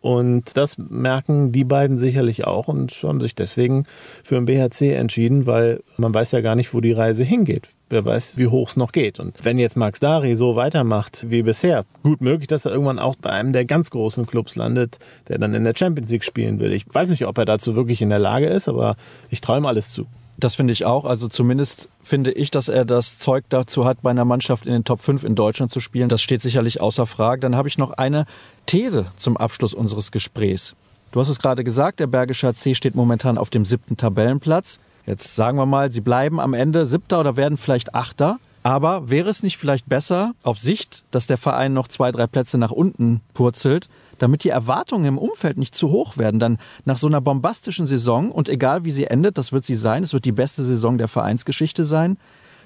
Und das merken die beiden sicherlich auch und haben sich deswegen für ein BHC entschieden, weil man weiß ja gar nicht, wo die Reise hingeht. Wer weiß, wie hoch es noch geht. Und wenn jetzt Max Dari so weitermacht wie bisher, gut möglich, dass er irgendwann auch bei einem der ganz großen Clubs landet, der dann in der Champions League spielen will. Ich weiß nicht, ob er dazu wirklich in der Lage ist, aber ich träume alles zu. Das finde ich auch. Also zumindest finde ich, dass er das Zeug dazu hat, bei einer Mannschaft in den Top 5 in Deutschland zu spielen. Das steht sicherlich außer Frage. Dann habe ich noch eine These zum Abschluss unseres Gesprächs. Du hast es gerade gesagt, der Bergische HC steht momentan auf dem siebten Tabellenplatz. Jetzt sagen wir mal, sie bleiben am Ende siebter oder werden vielleicht achter. Aber wäre es nicht vielleicht besser auf Sicht, dass der Verein noch zwei, drei Plätze nach unten purzelt, damit die Erwartungen im Umfeld nicht zu hoch werden. Dann nach so einer bombastischen Saison und egal wie sie endet, das wird sie sein, es wird die beste Saison der Vereinsgeschichte sein,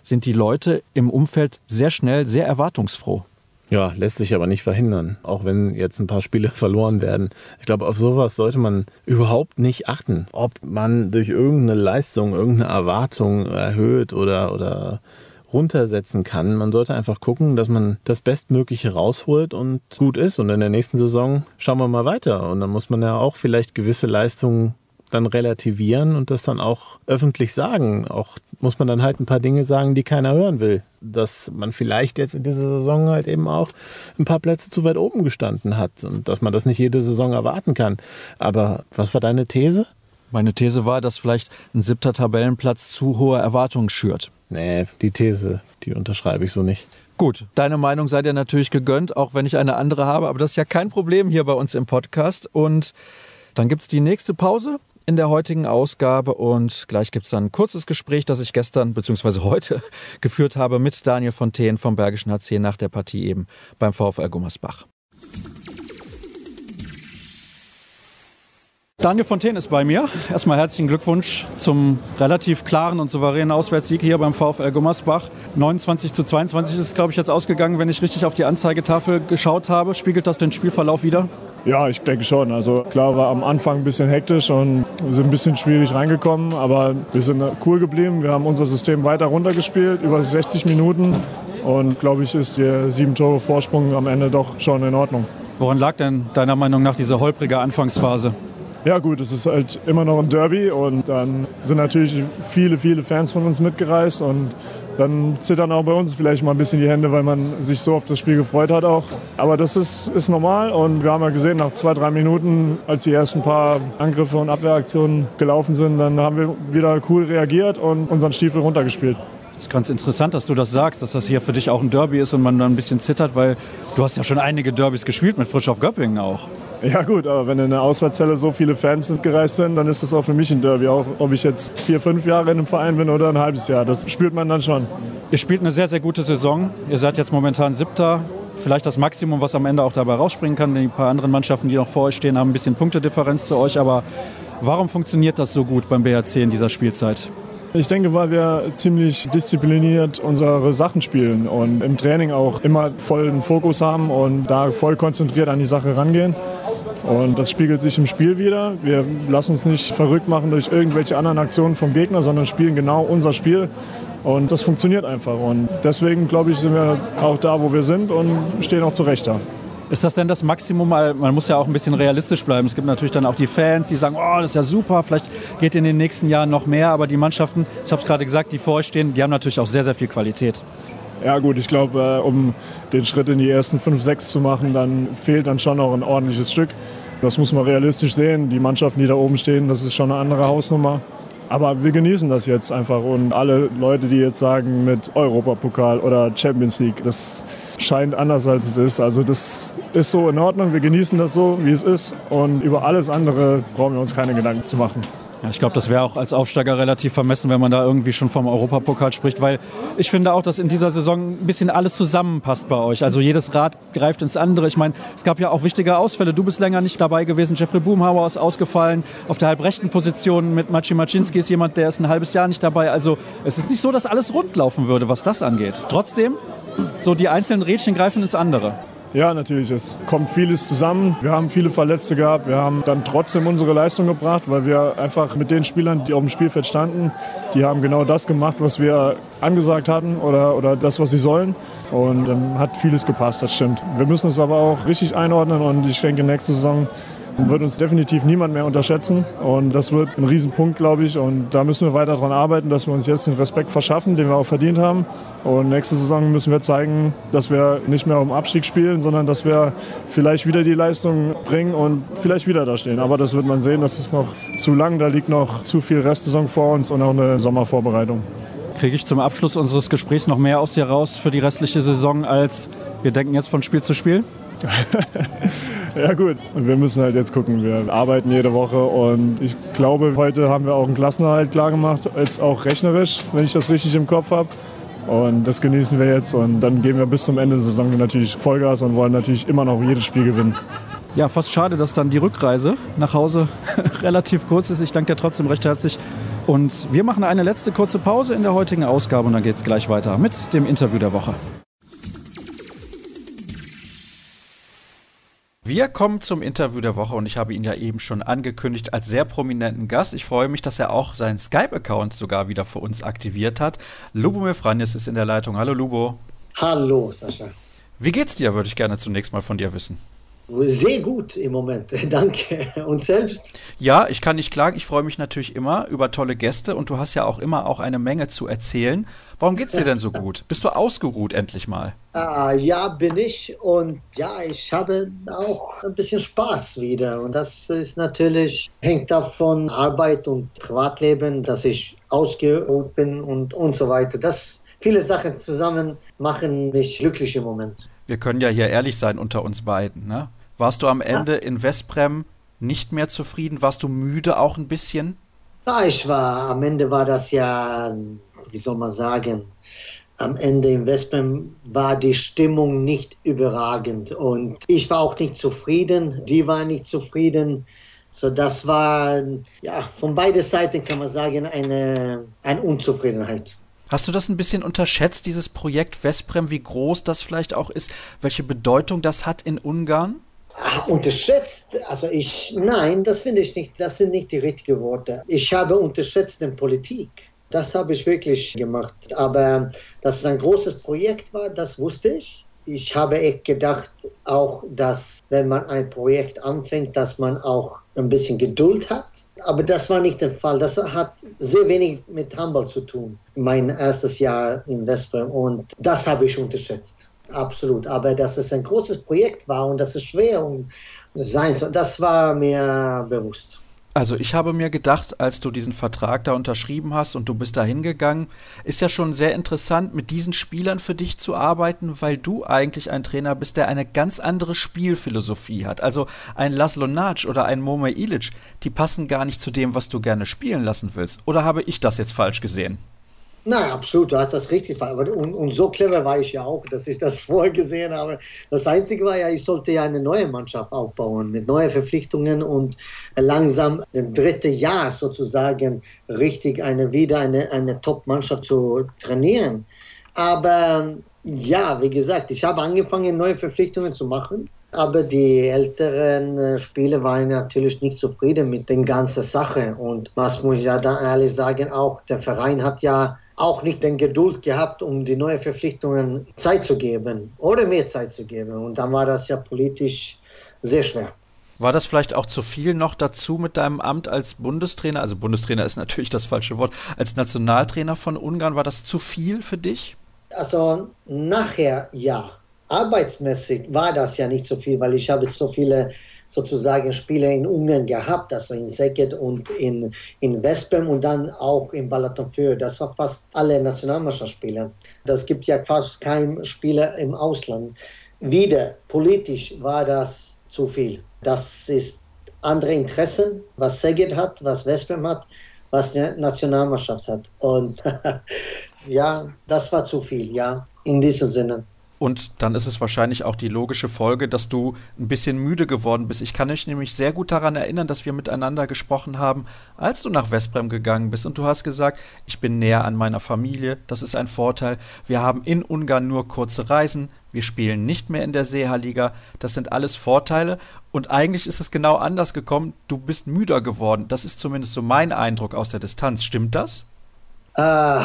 sind die Leute im Umfeld sehr schnell sehr erwartungsfroh. Ja, lässt sich aber nicht verhindern, auch wenn jetzt ein paar Spiele verloren werden. Ich glaube, auf sowas sollte man überhaupt nicht achten. Ob man durch irgendeine Leistung, irgendeine Erwartung erhöht oder, oder runtersetzen kann. Man sollte einfach gucken, dass man das Bestmögliche rausholt und gut ist. Und in der nächsten Saison schauen wir mal weiter. Und dann muss man ja auch vielleicht gewisse Leistungen dann relativieren und das dann auch öffentlich sagen. Auch muss man dann halt ein paar Dinge sagen, die keiner hören will. Dass man vielleicht jetzt in dieser Saison halt eben auch ein paar Plätze zu weit oben gestanden hat und dass man das nicht jede Saison erwarten kann. Aber was war deine These? Meine These war, dass vielleicht ein siebter Tabellenplatz zu hohe Erwartungen schürt. Nee, die These, die unterschreibe ich so nicht. Gut, deine Meinung sei dir natürlich gegönnt, auch wenn ich eine andere habe, aber das ist ja kein Problem hier bei uns im Podcast. Und dann gibt es die nächste Pause in der heutigen Ausgabe und gleich gibt es dann ein kurzes Gespräch, das ich gestern bzw. heute geführt habe mit Daniel Fontaine vom Bergischen HC nach der Partie eben beim VfL Gummersbach. Daniel Fontaine ist bei mir. Erstmal herzlichen Glückwunsch zum relativ klaren und souveränen Auswärtssieg hier beim VfL Gummersbach. 29 zu 22 ist, glaube ich, jetzt ausgegangen, wenn ich richtig auf die Anzeigetafel geschaut habe. Spiegelt das den Spielverlauf wieder? Ja, ich denke schon. Also klar war am Anfang ein bisschen hektisch und wir sind ein bisschen schwierig reingekommen, aber wir sind cool geblieben. Wir haben unser System weiter runtergespielt, über 60 Minuten und glaube ich, ist der sieben Tore Vorsprung am Ende doch schon in Ordnung. Woran lag denn deiner Meinung nach diese holprige Anfangsphase? Ja gut, es ist halt immer noch ein Derby und dann sind natürlich viele, viele Fans von uns mitgereist und dann zittern auch bei uns vielleicht mal ein bisschen die Hände, weil man sich so auf das Spiel gefreut hat auch. Aber das ist, ist normal und wir haben ja gesehen, nach zwei, drei Minuten, als die ersten paar Angriffe und Abwehraktionen gelaufen sind, dann haben wir wieder cool reagiert und unseren Stiefel runtergespielt. Das ist ganz interessant, dass du das sagst, dass das hier für dich auch ein Derby ist und man dann ein bisschen zittert, weil du hast ja schon einige Derbys gespielt mit Frisch auf Göppingen auch. Ja gut, aber wenn in der Auswärtszelle so viele Fans mitgereist sind, dann ist das auch für mich ein Derby. Auch ob ich jetzt vier, fünf Jahre in einem Verein bin oder ein halbes Jahr. Das spürt man dann schon. Ihr spielt eine sehr, sehr gute Saison. Ihr seid jetzt momentan Siebter. Vielleicht das Maximum, was am Ende auch dabei rausspringen kann. Die paar anderen Mannschaften, die noch vor euch stehen, haben ein bisschen Punktedifferenz zu euch. Aber warum funktioniert das so gut beim BHC in dieser Spielzeit? Ich denke, weil wir ziemlich diszipliniert unsere Sachen spielen und im Training auch immer vollen Fokus haben und da voll konzentriert an die Sache rangehen. Und das spiegelt sich im Spiel wieder. Wir lassen uns nicht verrückt machen durch irgendwelche anderen Aktionen vom Gegner, sondern spielen genau unser Spiel. Und das funktioniert einfach. Und deswegen, glaube ich, sind wir auch da, wo wir sind und stehen auch zurecht da. Ist das denn das Maximum? Man muss ja auch ein bisschen realistisch bleiben. Es gibt natürlich dann auch die Fans, die sagen, oh, das ist ja super, vielleicht geht in den nächsten Jahren noch mehr. Aber die Mannschaften, ich habe es gerade gesagt, die vor euch stehen, die haben natürlich auch sehr, sehr viel Qualität. Ja gut, ich glaube, äh, um den Schritt in die ersten 5, 6 zu machen, dann fehlt dann schon noch ein ordentliches Stück. Das muss man realistisch sehen. Die Mannschaften, die da oben stehen, das ist schon eine andere Hausnummer. Aber wir genießen das jetzt einfach und alle Leute, die jetzt sagen mit Europapokal oder Champions League, das scheint anders als es ist. Also das ist so in Ordnung, wir genießen das so, wie es ist und über alles andere brauchen wir uns keine Gedanken zu machen. Ja, ich glaube, das wäre auch als Aufsteiger relativ vermessen, wenn man da irgendwie schon vom Europapokal spricht, weil ich finde auch, dass in dieser Saison ein bisschen alles zusammenpasst bei euch. Also jedes Rad greift ins andere. Ich meine, es gab ja auch wichtige Ausfälle. Du bist länger nicht dabei gewesen. Jeffrey Boomhauer ist ausgefallen. Auf der halbrechten Position mit Maciej Maczynski ist jemand, der ist ein halbes Jahr nicht dabei. Also es ist nicht so, dass alles rund laufen würde, was das angeht. Trotzdem, so die einzelnen Rädchen greifen ins andere. Ja, natürlich. Es kommt vieles zusammen. Wir haben viele Verletzte gehabt. Wir haben dann trotzdem unsere Leistung gebracht, weil wir einfach mit den Spielern, die auf dem Spielfeld standen, die haben genau das gemacht, was wir angesagt hatten oder, oder das, was sie sollen. Und dann hat vieles gepasst, das stimmt. Wir müssen es aber auch richtig einordnen und ich denke, nächste Saison wird uns definitiv niemand mehr unterschätzen. Und das wird ein Riesenpunkt, glaube ich. Und da müssen wir weiter daran arbeiten, dass wir uns jetzt den Respekt verschaffen, den wir auch verdient haben. Und nächste Saison müssen wir zeigen, dass wir nicht mehr um Abstieg spielen, sondern dass wir vielleicht wieder die Leistung bringen und vielleicht wieder da stehen. Aber das wird man sehen, das ist noch zu lang. Da liegt noch zu viel Restsaison vor uns und auch eine Sommervorbereitung. Kriege ich zum Abschluss unseres Gesprächs noch mehr aus dir raus für die restliche Saison, als wir denken jetzt von Spiel zu Spiel? Ja gut, und wir müssen halt jetzt gucken. Wir arbeiten jede Woche und ich glaube, heute haben wir auch einen Klassenerhalt klar gemacht, jetzt auch rechnerisch, wenn ich das richtig im Kopf habe. Und das genießen wir jetzt und dann geben wir bis zum Ende der Saison natürlich Vollgas und wollen natürlich immer noch jedes Spiel gewinnen. Ja, fast schade, dass dann die Rückreise nach Hause relativ kurz ist. Ich danke dir trotzdem recht herzlich. Und wir machen eine letzte kurze Pause in der heutigen Ausgabe und dann geht es gleich weiter mit dem Interview der Woche. Wir kommen zum Interview der Woche und ich habe ihn ja eben schon angekündigt als sehr prominenten Gast. Ich freue mich, dass er auch seinen Skype-Account sogar wieder für uns aktiviert hat. Lubomir Franjes ist in der Leitung. Hallo Lubo. Hallo Sascha. Wie geht's dir, würde ich gerne zunächst mal von dir wissen. Sehr gut im Moment, danke. Und selbst? Ja, ich kann nicht klagen. Ich freue mich natürlich immer über tolle Gäste und du hast ja auch immer auch eine Menge zu erzählen. Warum geht's dir denn so gut? Bist du ausgeruht endlich mal? Ah, ja, bin ich und ja, ich habe auch ein bisschen Spaß wieder und das ist natürlich hängt davon Arbeit und Privatleben, dass ich ausgeruht bin und und so weiter. Das viele Sachen zusammen machen mich glücklich im Moment. Wir können ja hier ehrlich sein unter uns beiden, ne? Warst du am Ende ja. in Westbrem nicht mehr zufrieden? Warst du müde auch ein bisschen? Ja, ich war, am Ende war das ja, wie soll man sagen, am Ende in Westbrem war die Stimmung nicht überragend und ich war auch nicht zufrieden, die war nicht zufrieden. So, das war ja von beiden Seiten kann man sagen eine, eine Unzufriedenheit. Hast du das ein bisschen unterschätzt, dieses Projekt Vesprem, wie groß das vielleicht auch ist, welche Bedeutung das hat in Ungarn? Unterschätzt, also ich, nein, das finde ich nicht, das sind nicht die richtigen Worte. Ich habe unterschätzt in Politik. Das habe ich wirklich gemacht. Aber dass es ein großes Projekt war, das wusste ich. Ich habe echt gedacht, auch, dass wenn man ein Projekt anfängt, dass man auch ein bisschen Geduld hat. Aber das war nicht der Fall. Das hat sehr wenig mit Handball zu tun. Mein erstes Jahr in Westbrem und das habe ich unterschätzt. Absolut. Aber dass es ein großes Projekt war und dass es schwer sein soll, das war mir bewusst. Also ich habe mir gedacht, als du diesen Vertrag da unterschrieben hast und du bist da hingegangen, ist ja schon sehr interessant, mit diesen Spielern für dich zu arbeiten, weil du eigentlich ein Trainer bist, der eine ganz andere Spielphilosophie hat. Also ein Laszlo Nac oder ein Mome Ilic, die passen gar nicht zu dem, was du gerne spielen lassen willst. Oder habe ich das jetzt falsch gesehen? Nein, absolut, du hast das richtig und, und so clever war ich ja auch, dass ich das vorgesehen habe. Das Einzige war ja, ich sollte ja eine neue Mannschaft aufbauen mit neuen Verpflichtungen und langsam ein drittes Jahr sozusagen richtig eine, wieder eine, eine Top-Mannschaft zu trainieren. Aber ja, wie gesagt, ich habe angefangen, neue Verpflichtungen zu machen. Aber die älteren äh, Spieler waren natürlich nicht zufrieden mit der ganzen Sache. Und was muss ich ja da ehrlich sagen, auch der Verein hat ja auch nicht den Geduld gehabt, um die neuen Verpflichtungen Zeit zu geben oder mehr Zeit zu geben. Und dann war das ja politisch sehr schwer. War das vielleicht auch zu viel noch dazu mit deinem Amt als Bundestrainer? Also Bundestrainer ist natürlich das falsche Wort. Als Nationaltrainer von Ungarn, war das zu viel für dich? Also nachher ja. Arbeitsmäßig war das ja nicht so viel, weil ich habe so viele sozusagen Spiele in Ungarn gehabt, also in Szeged und in, in Wespem und dann auch in Balatonfür. Das war fast alle Nationalmannschaftsspiele. Das gibt ja fast keinen Spieler im Ausland. Wieder politisch war das zu viel. Das ist andere Interessen, was Szeged hat, was Wespem hat, was die Nationalmannschaft hat. Und ja, das war zu viel, ja, in diesem Sinne. Und dann ist es wahrscheinlich auch die logische Folge, dass du ein bisschen müde geworden bist. Ich kann mich nämlich sehr gut daran erinnern, dass wir miteinander gesprochen haben, als du nach Westbrem gegangen bist. Und du hast gesagt, ich bin näher an meiner Familie, das ist ein Vorteil. Wir haben in Ungarn nur kurze Reisen, wir spielen nicht mehr in der Seeha-Liga. Das sind alles Vorteile. Und eigentlich ist es genau anders gekommen. Du bist müder geworden. Das ist zumindest so mein Eindruck aus der Distanz. Stimmt das? Uh,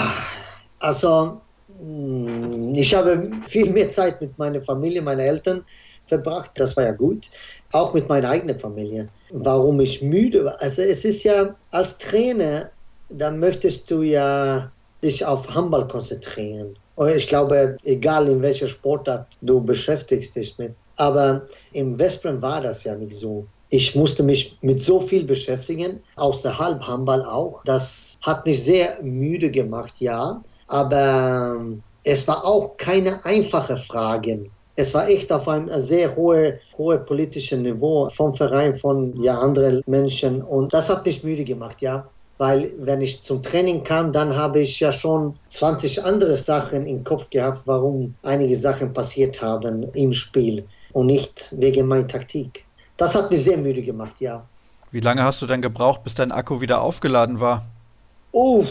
also ich habe viel mehr Zeit mit meiner Familie, meinen Eltern verbracht. Das war ja gut. Auch mit meiner eigenen Familie. Warum ich müde war. Also es ist ja als Trainer, da möchtest du ja dich auf Handball konzentrieren. Und ich glaube, egal in welcher Sportart du beschäftigst dich mit. Aber im Westbrem war das ja nicht so. Ich musste mich mit so viel beschäftigen, außerhalb Handball auch. Das hat mich sehr müde gemacht, ja. Aber ähm, es war auch keine einfache Frage. Es war echt auf einem sehr hohen hohe politischen Niveau vom Verein, von ja, anderen Menschen. Und das hat mich müde gemacht, ja. Weil wenn ich zum Training kam, dann habe ich ja schon 20 andere Sachen im Kopf gehabt, warum einige Sachen passiert haben im Spiel und nicht wegen meiner Taktik. Das hat mich sehr müde gemacht, ja. Wie lange hast du denn gebraucht, bis dein Akku wieder aufgeladen war? Uff,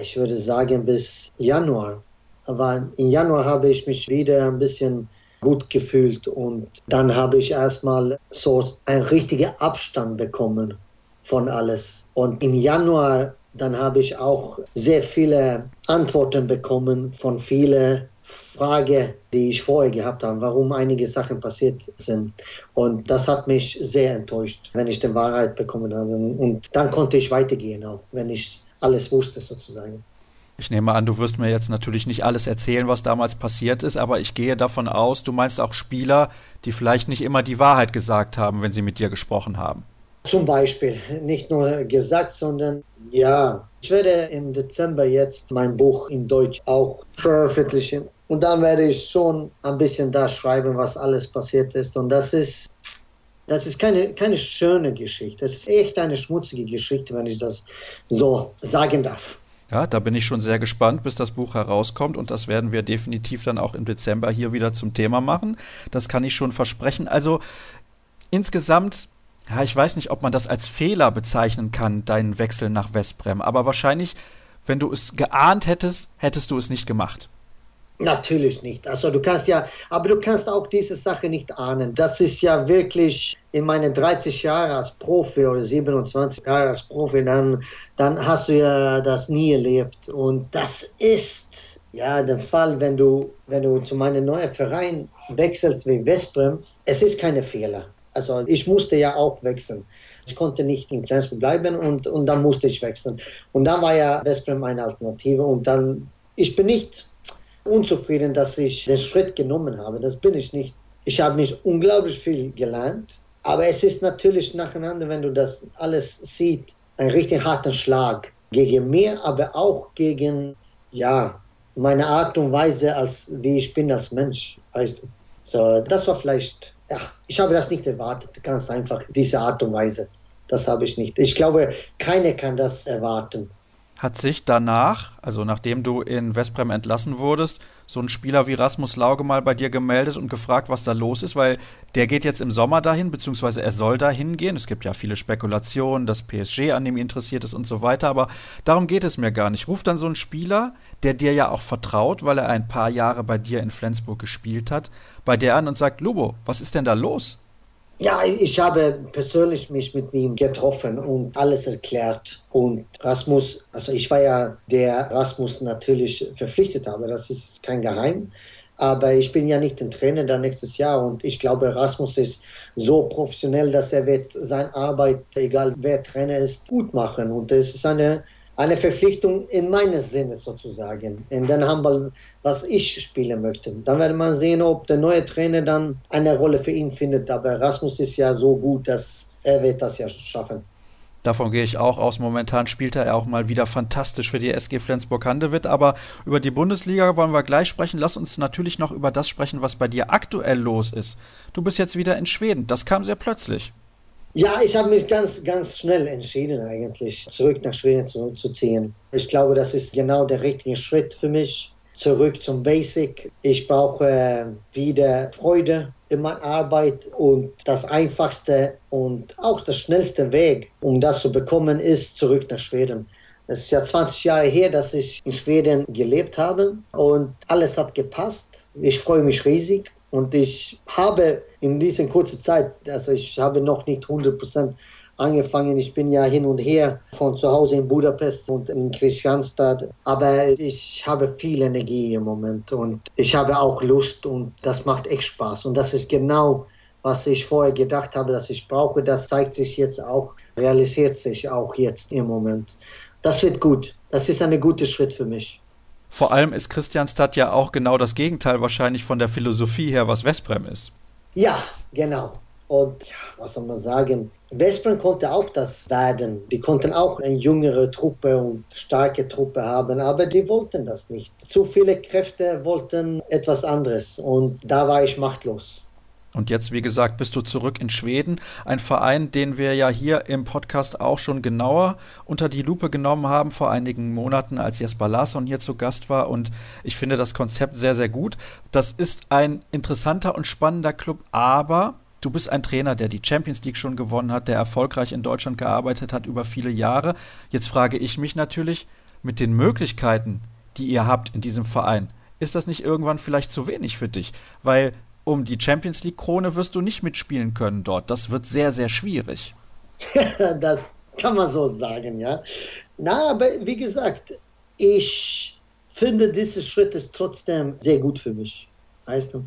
ich würde sagen bis Januar. Aber im Januar habe ich mich wieder ein bisschen gut gefühlt und dann habe ich erstmal so einen richtigen Abstand bekommen von alles. Und im Januar dann habe ich auch sehr viele Antworten bekommen von vielen Fragen, die ich vorher gehabt habe, warum einige Sachen passiert sind. Und das hat mich sehr enttäuscht, wenn ich die Wahrheit bekommen habe. Und dann konnte ich weitergehen, auch wenn ich alles wusste sozusagen. Ich nehme an, du wirst mir jetzt natürlich nicht alles erzählen, was damals passiert ist, aber ich gehe davon aus, du meinst auch Spieler, die vielleicht nicht immer die Wahrheit gesagt haben, wenn sie mit dir gesprochen haben. Zum Beispiel, nicht nur gesagt, sondern ja, ich werde im Dezember jetzt mein Buch in Deutsch auch veröffentlichen. Und dann werde ich schon ein bisschen da schreiben, was alles passiert ist. Und das ist das ist keine, keine schöne Geschichte. Das ist echt eine schmutzige Geschichte, wenn ich das so sagen darf. Ja, da bin ich schon sehr gespannt, bis das Buch herauskommt und das werden wir definitiv dann auch im Dezember hier wieder zum Thema machen. Das kann ich schon versprechen. Also insgesamt Ja, ich weiß nicht, ob man das als Fehler bezeichnen kann, deinen Wechsel nach Westbrem, aber wahrscheinlich, wenn du es geahnt hättest, hättest du es nicht gemacht. Natürlich nicht. Also du kannst ja, aber du kannst auch diese Sache nicht ahnen. Das ist ja wirklich in meinen 30 Jahren als Profi oder 27 Jahre als Profi, dann, dann hast du ja das nie erlebt. Und das ist ja der Fall, wenn du, wenn du zu meinem neuen Verein wechselst wie Westbrem. Es ist keine Fehler. Also ich musste ja auch wechseln. Ich konnte nicht in Flensburg bleiben und, und dann musste ich wechseln. Und dann war ja Westbrem eine Alternative und dann, ich bin nicht unzufrieden, dass ich den Schritt genommen habe. Das bin ich nicht. Ich habe mich unglaublich viel gelernt, aber es ist natürlich nacheinander, wenn du das alles siehst, ein richtig harter Schlag gegen mir, aber auch gegen, ja, meine Art und Weise, als wie ich bin als Mensch, weißt du. So, das war vielleicht, ja, ich habe das nicht erwartet, ganz einfach, diese Art und Weise. Das habe ich nicht. Ich glaube, keiner kann das erwarten hat sich danach, also nachdem du in Westbrem entlassen wurdest, so ein Spieler wie Rasmus Lauge mal bei dir gemeldet und gefragt, was da los ist, weil der geht jetzt im Sommer dahin, beziehungsweise er soll dahin gehen. Es gibt ja viele Spekulationen, dass PSG an ihm interessiert ist und so weiter, aber darum geht es mir gar nicht. Ruft dann so ein Spieler, der dir ja auch vertraut, weil er ein paar Jahre bei dir in Flensburg gespielt hat, bei dir an und sagt, Lubo, was ist denn da los? Ja, ich habe persönlich mich mit ihm getroffen und alles erklärt. Und Rasmus, also ich war ja der Rasmus natürlich verpflichtet habe, das ist kein Geheim. Aber ich bin ja nicht ein Trainer da nächstes Jahr und ich glaube, Rasmus ist so professionell, dass er wird seine Arbeit, egal wer Trainer ist, gut machen. Und es ist eine eine Verpflichtung in meinem Sinne sozusagen, in den Handball, was ich spielen möchte. Dann wird man sehen, ob der neue Trainer dann eine Rolle für ihn findet. Aber Rasmus ist ja so gut, dass er wird das ja schaffen. Davon gehe ich auch aus. Momentan spielt er auch mal wieder fantastisch für die SG Flensburg-Handewitt. Aber über die Bundesliga wollen wir gleich sprechen. Lass uns natürlich noch über das sprechen, was bei dir aktuell los ist. Du bist jetzt wieder in Schweden. Das kam sehr plötzlich. Ja, ich habe mich ganz, ganz schnell entschieden, eigentlich zurück nach Schweden zurückzuziehen. Ich glaube, das ist genau der richtige Schritt für mich. Zurück zum Basic. Ich brauche äh, wieder Freude in meiner Arbeit und das einfachste und auch das schnellste Weg, um das zu bekommen, ist zurück nach Schweden. Es ist ja 20 Jahre her, dass ich in Schweden gelebt habe und alles hat gepasst. Ich freue mich riesig und ich habe in dieser kurzen Zeit, also ich habe noch nicht 100 Prozent angefangen. Ich bin ja hin und her von zu Hause in Budapest und in Kristianstad. Aber ich habe viel Energie im Moment und ich habe auch Lust und das macht echt Spaß. Und das ist genau, was ich vorher gedacht habe, dass ich brauche. Das zeigt sich jetzt auch, realisiert sich auch jetzt im Moment. Das wird gut. Das ist ein guter Schritt für mich. Vor allem ist Christianstadt ja auch genau das Gegenteil wahrscheinlich von der Philosophie her, was Westbrem ist. Ja, genau. Und ja, was soll man sagen? Westbrem konnte auch das werden. Die konnten auch eine jüngere Truppe und starke Truppe haben, aber die wollten das nicht. Zu viele Kräfte wollten etwas anderes und da war ich machtlos. Und jetzt, wie gesagt, bist du zurück in Schweden. Ein Verein, den wir ja hier im Podcast auch schon genauer unter die Lupe genommen haben vor einigen Monaten, als Jesper Larsson hier zu Gast war. Und ich finde das Konzept sehr, sehr gut. Das ist ein interessanter und spannender Club, aber du bist ein Trainer, der die Champions League schon gewonnen hat, der erfolgreich in Deutschland gearbeitet hat über viele Jahre. Jetzt frage ich mich natürlich, mit den Möglichkeiten, die ihr habt in diesem Verein, ist das nicht irgendwann vielleicht zu wenig für dich? Weil um die Champions League Krone wirst du nicht mitspielen können dort. Das wird sehr, sehr schwierig. das kann man so sagen, ja. Na, aber wie gesagt, ich finde, dieser Schritt ist trotzdem sehr gut für mich. Weißt du?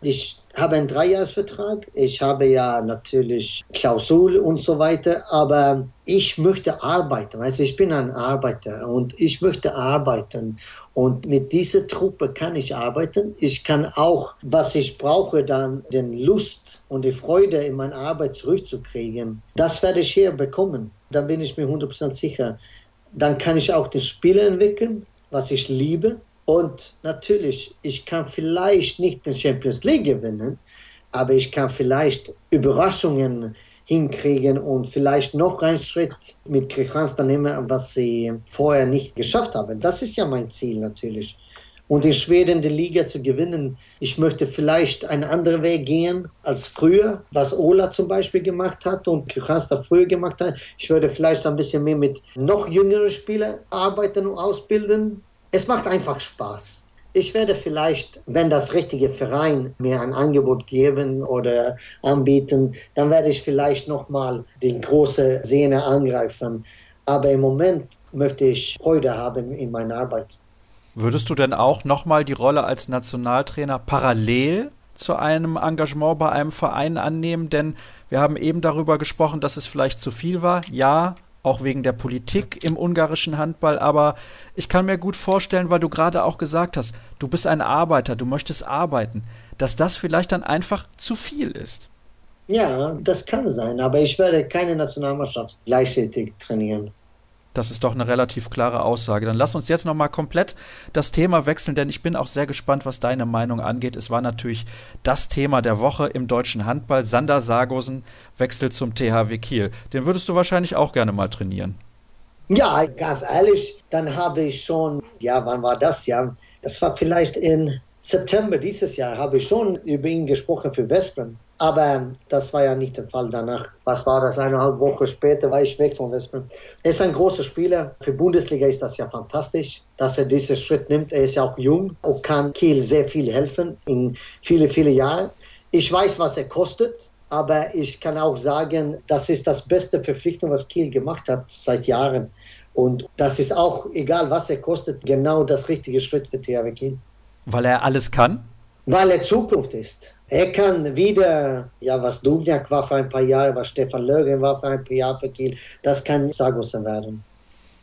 Ich habe einen Dreijahresvertrag. Ich habe ja natürlich Klausul und so weiter, aber ich möchte arbeiten. Also ich bin ein Arbeiter und ich möchte arbeiten. Und mit dieser Truppe kann ich arbeiten. Ich kann auch, was ich brauche, dann den Lust und die Freude in meine Arbeit zurückzukriegen. Das werde ich hier bekommen. Da bin ich mir 100% sicher. Dann kann ich auch das Spiel entwickeln, was ich liebe. Und natürlich, ich kann vielleicht nicht den Champions League gewinnen, aber ich kann vielleicht Überraschungen hinkriegen und vielleicht noch einen Schritt mit Kristianstad nehmen, was sie vorher nicht geschafft haben. Das ist ja mein Ziel natürlich. und in Schweden die Liga zu gewinnen. Ich möchte vielleicht einen anderen Weg gehen als früher, was Ola zum Beispiel gemacht hat und Kristianstad früher gemacht hat. Ich würde vielleicht ein bisschen mehr mit noch jüngeren Spielern arbeiten und ausbilden. Es macht einfach Spaß. Ich werde vielleicht, wenn das richtige Verein mir ein Angebot geben oder anbieten, dann werde ich vielleicht nochmal die große Szene angreifen. Aber im Moment möchte ich Freude haben in meiner Arbeit. Würdest du denn auch nochmal die Rolle als Nationaltrainer parallel zu einem Engagement bei einem Verein annehmen? Denn wir haben eben darüber gesprochen, dass es vielleicht zu viel war. Ja, auch wegen der Politik im ungarischen Handball. Aber ich kann mir gut vorstellen, weil du gerade auch gesagt hast, du bist ein Arbeiter, du möchtest arbeiten, dass das vielleicht dann einfach zu viel ist. Ja, das kann sein, aber ich werde keine Nationalmannschaft gleichzeitig trainieren. Das ist doch eine relativ klare Aussage. Dann lass uns jetzt nochmal komplett das Thema wechseln, denn ich bin auch sehr gespannt, was deine Meinung angeht. Es war natürlich das Thema der Woche im deutschen Handball. Sander Sargosen wechselt zum THW Kiel. Den würdest du wahrscheinlich auch gerne mal trainieren. Ja, ganz ehrlich, dann habe ich schon, ja, wann war das? Ja, das war vielleicht in September dieses Jahr, habe ich schon über ihn gesprochen für Westbrem. Aber das war ja nicht der Fall danach. Was war das? Eineinhalb Wochen später war ich weg von Westbrem. Er ist ein großer Spieler. Für Bundesliga ist das ja fantastisch, dass er diesen Schritt nimmt. Er ist ja auch jung und kann Kiel sehr viel helfen in viele, viele Jahre. Ich weiß, was er kostet. Aber ich kann auch sagen, das ist das beste Verpflichtung, was Kiel gemacht hat seit Jahren. Und das ist auch, egal was er kostet, genau das richtige Schritt für THW Kiel. Weil er alles kann? Weil er Zukunft ist. Er kann wieder, ja, was Duvniak war für ein paar Jahre, was Stefan Lögen war für ein paar Jahre für Kiel, das kann Sargosen werden.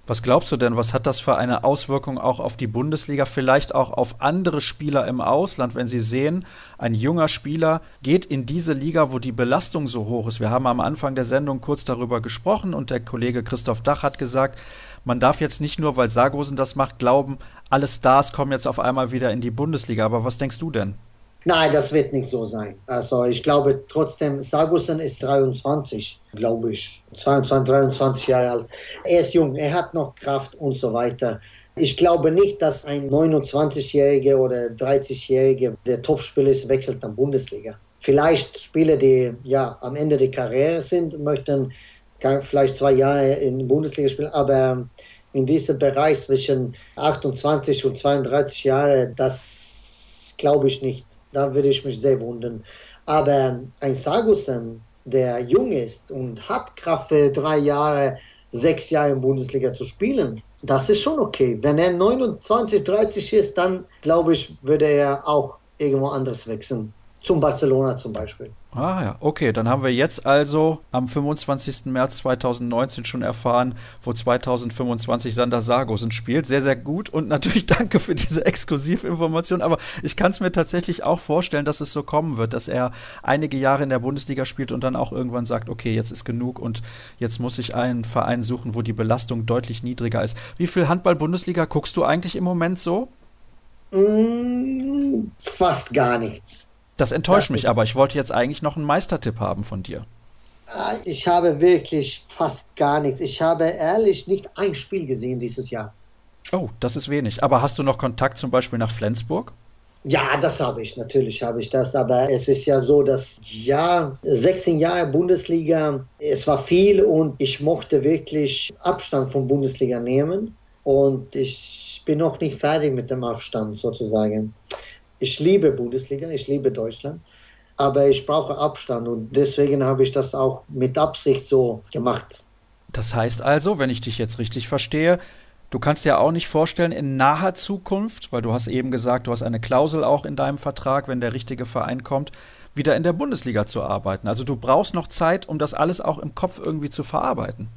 Was glaubst du denn, was hat das für eine Auswirkung auch auf die Bundesliga, vielleicht auch auf andere Spieler im Ausland, wenn sie sehen, ein junger Spieler geht in diese Liga, wo die Belastung so hoch ist? Wir haben am Anfang der Sendung kurz darüber gesprochen und der Kollege Christoph Dach hat gesagt, man darf jetzt nicht nur, weil Sargosen das macht, glauben, alle Stars kommen jetzt auf einmal wieder in die Bundesliga. Aber was denkst du denn? Nein, das wird nicht so sein. Also ich glaube trotzdem, Sargussen ist 23, glaube ich, 22, 23 Jahre alt. Er ist jung, er hat noch Kraft und so weiter. Ich glaube nicht, dass ein 29-Jähriger oder 30-Jähriger, der Topspieler ist, wechselt nach Bundesliga. Vielleicht Spieler, die ja am Ende der Karriere sind, möchten vielleicht zwei Jahre in der Bundesliga spielen, aber in diesem Bereich zwischen 28 und 32 Jahren, das glaube ich nicht. Da würde ich mich sehr wundern. Aber ein Sagusen, der jung ist und hat Kraft für drei Jahre, sechs Jahre in Bundesliga zu spielen, das ist schon okay. Wenn er 29, 30 ist, dann glaube ich, würde er auch irgendwo anders wechseln. Zum Barcelona zum Beispiel. Ah ja, okay, dann haben wir jetzt also am 25. März 2019 schon erfahren, wo 2025 Sander Sargosen spielt. Sehr, sehr gut und natürlich danke für diese Exklusivinformation, aber ich kann es mir tatsächlich auch vorstellen, dass es so kommen wird, dass er einige Jahre in der Bundesliga spielt und dann auch irgendwann sagt, okay, jetzt ist genug und jetzt muss ich einen Verein suchen, wo die Belastung deutlich niedriger ist. Wie viel Handball-Bundesliga guckst du eigentlich im Moment so? Mm, fast gar nichts. Das enttäuscht das mich, aber ich wollte jetzt eigentlich noch einen Meistertipp haben von dir. Ah, ich habe wirklich fast gar nichts. Ich habe ehrlich nicht ein Spiel gesehen dieses Jahr. Oh, das ist wenig. Aber hast du noch Kontakt zum Beispiel nach Flensburg? Ja, das habe ich, natürlich habe ich das, aber es ist ja so, dass ja, 16 Jahre Bundesliga, es war viel und ich mochte wirklich Abstand von Bundesliga nehmen und ich bin noch nicht fertig mit dem Abstand sozusagen. Ich liebe Bundesliga, ich liebe Deutschland, aber ich brauche Abstand und deswegen habe ich das auch mit Absicht so gemacht. Das heißt also, wenn ich dich jetzt richtig verstehe, du kannst dir auch nicht vorstellen, in naher Zukunft, weil du hast eben gesagt, du hast eine Klausel auch in deinem Vertrag, wenn der richtige Verein kommt, wieder in der Bundesliga zu arbeiten. Also du brauchst noch Zeit, um das alles auch im Kopf irgendwie zu verarbeiten.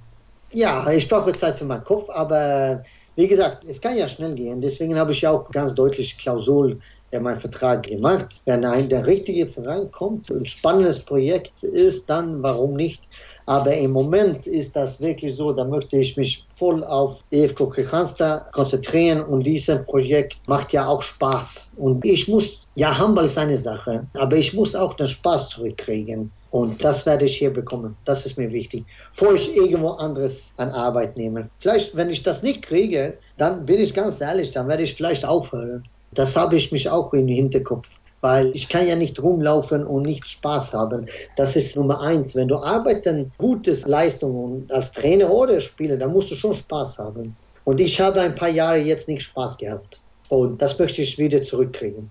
Ja, ich brauche Zeit für meinen Kopf, aber wie gesagt, es kann ja schnell gehen. Deswegen habe ich ja auch ganz deutlich Klausel in meinen Vertrag gemacht. Wenn ein der richtige Verein kommt, ein spannendes Projekt ist, dann warum nicht? Aber im Moment ist das wirklich so, da möchte ich mich voll auf EFK Kristianstad konzentrieren und dieses Projekt macht ja auch Spaß. Und ich muss, ja, Handball ist eine Sache, aber ich muss auch den Spaß zurückkriegen. Und das werde ich hier bekommen. Das ist mir wichtig. Bevor ich irgendwo anderes an Arbeit nehme. Vielleicht, wenn ich das nicht kriege, dann bin ich ganz ehrlich, dann werde ich vielleicht aufhören. Das habe ich mich auch im Hinterkopf weil ich kann ja nicht rumlaufen und nicht Spaß haben. Das ist Nummer eins. Wenn du arbeiten, gutes Leistung und als Trainer oder Spieler, dann musst du schon Spaß haben. Und ich habe ein paar Jahre jetzt nicht Spaß gehabt. Und das möchte ich wieder zurückkriegen.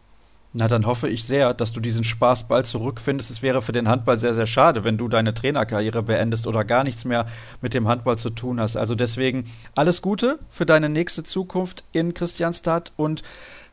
Na, dann hoffe ich sehr, dass du diesen Spaß bald zurückfindest. Es wäre für den Handball sehr, sehr schade, wenn du deine Trainerkarriere beendest oder gar nichts mehr mit dem Handball zu tun hast. Also deswegen alles Gute für deine nächste Zukunft in Christianstadt und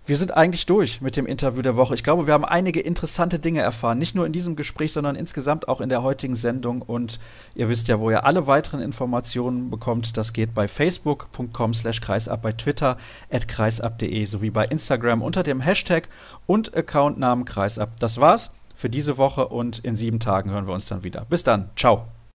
wir sind eigentlich durch mit dem Interview der Woche. Ich glaube, wir haben einige interessante Dinge erfahren. Nicht nur in diesem Gespräch, sondern insgesamt auch in der heutigen Sendung. Und ihr wisst ja, wo ihr alle weiteren Informationen bekommt. Das geht bei facebook.com slash kreisab, bei Twitter at kreisab.de sowie bei Instagram unter dem Hashtag und Accountnamen kreisab. Das war's für diese Woche und in sieben Tagen hören wir uns dann wieder. Bis dann. Ciao.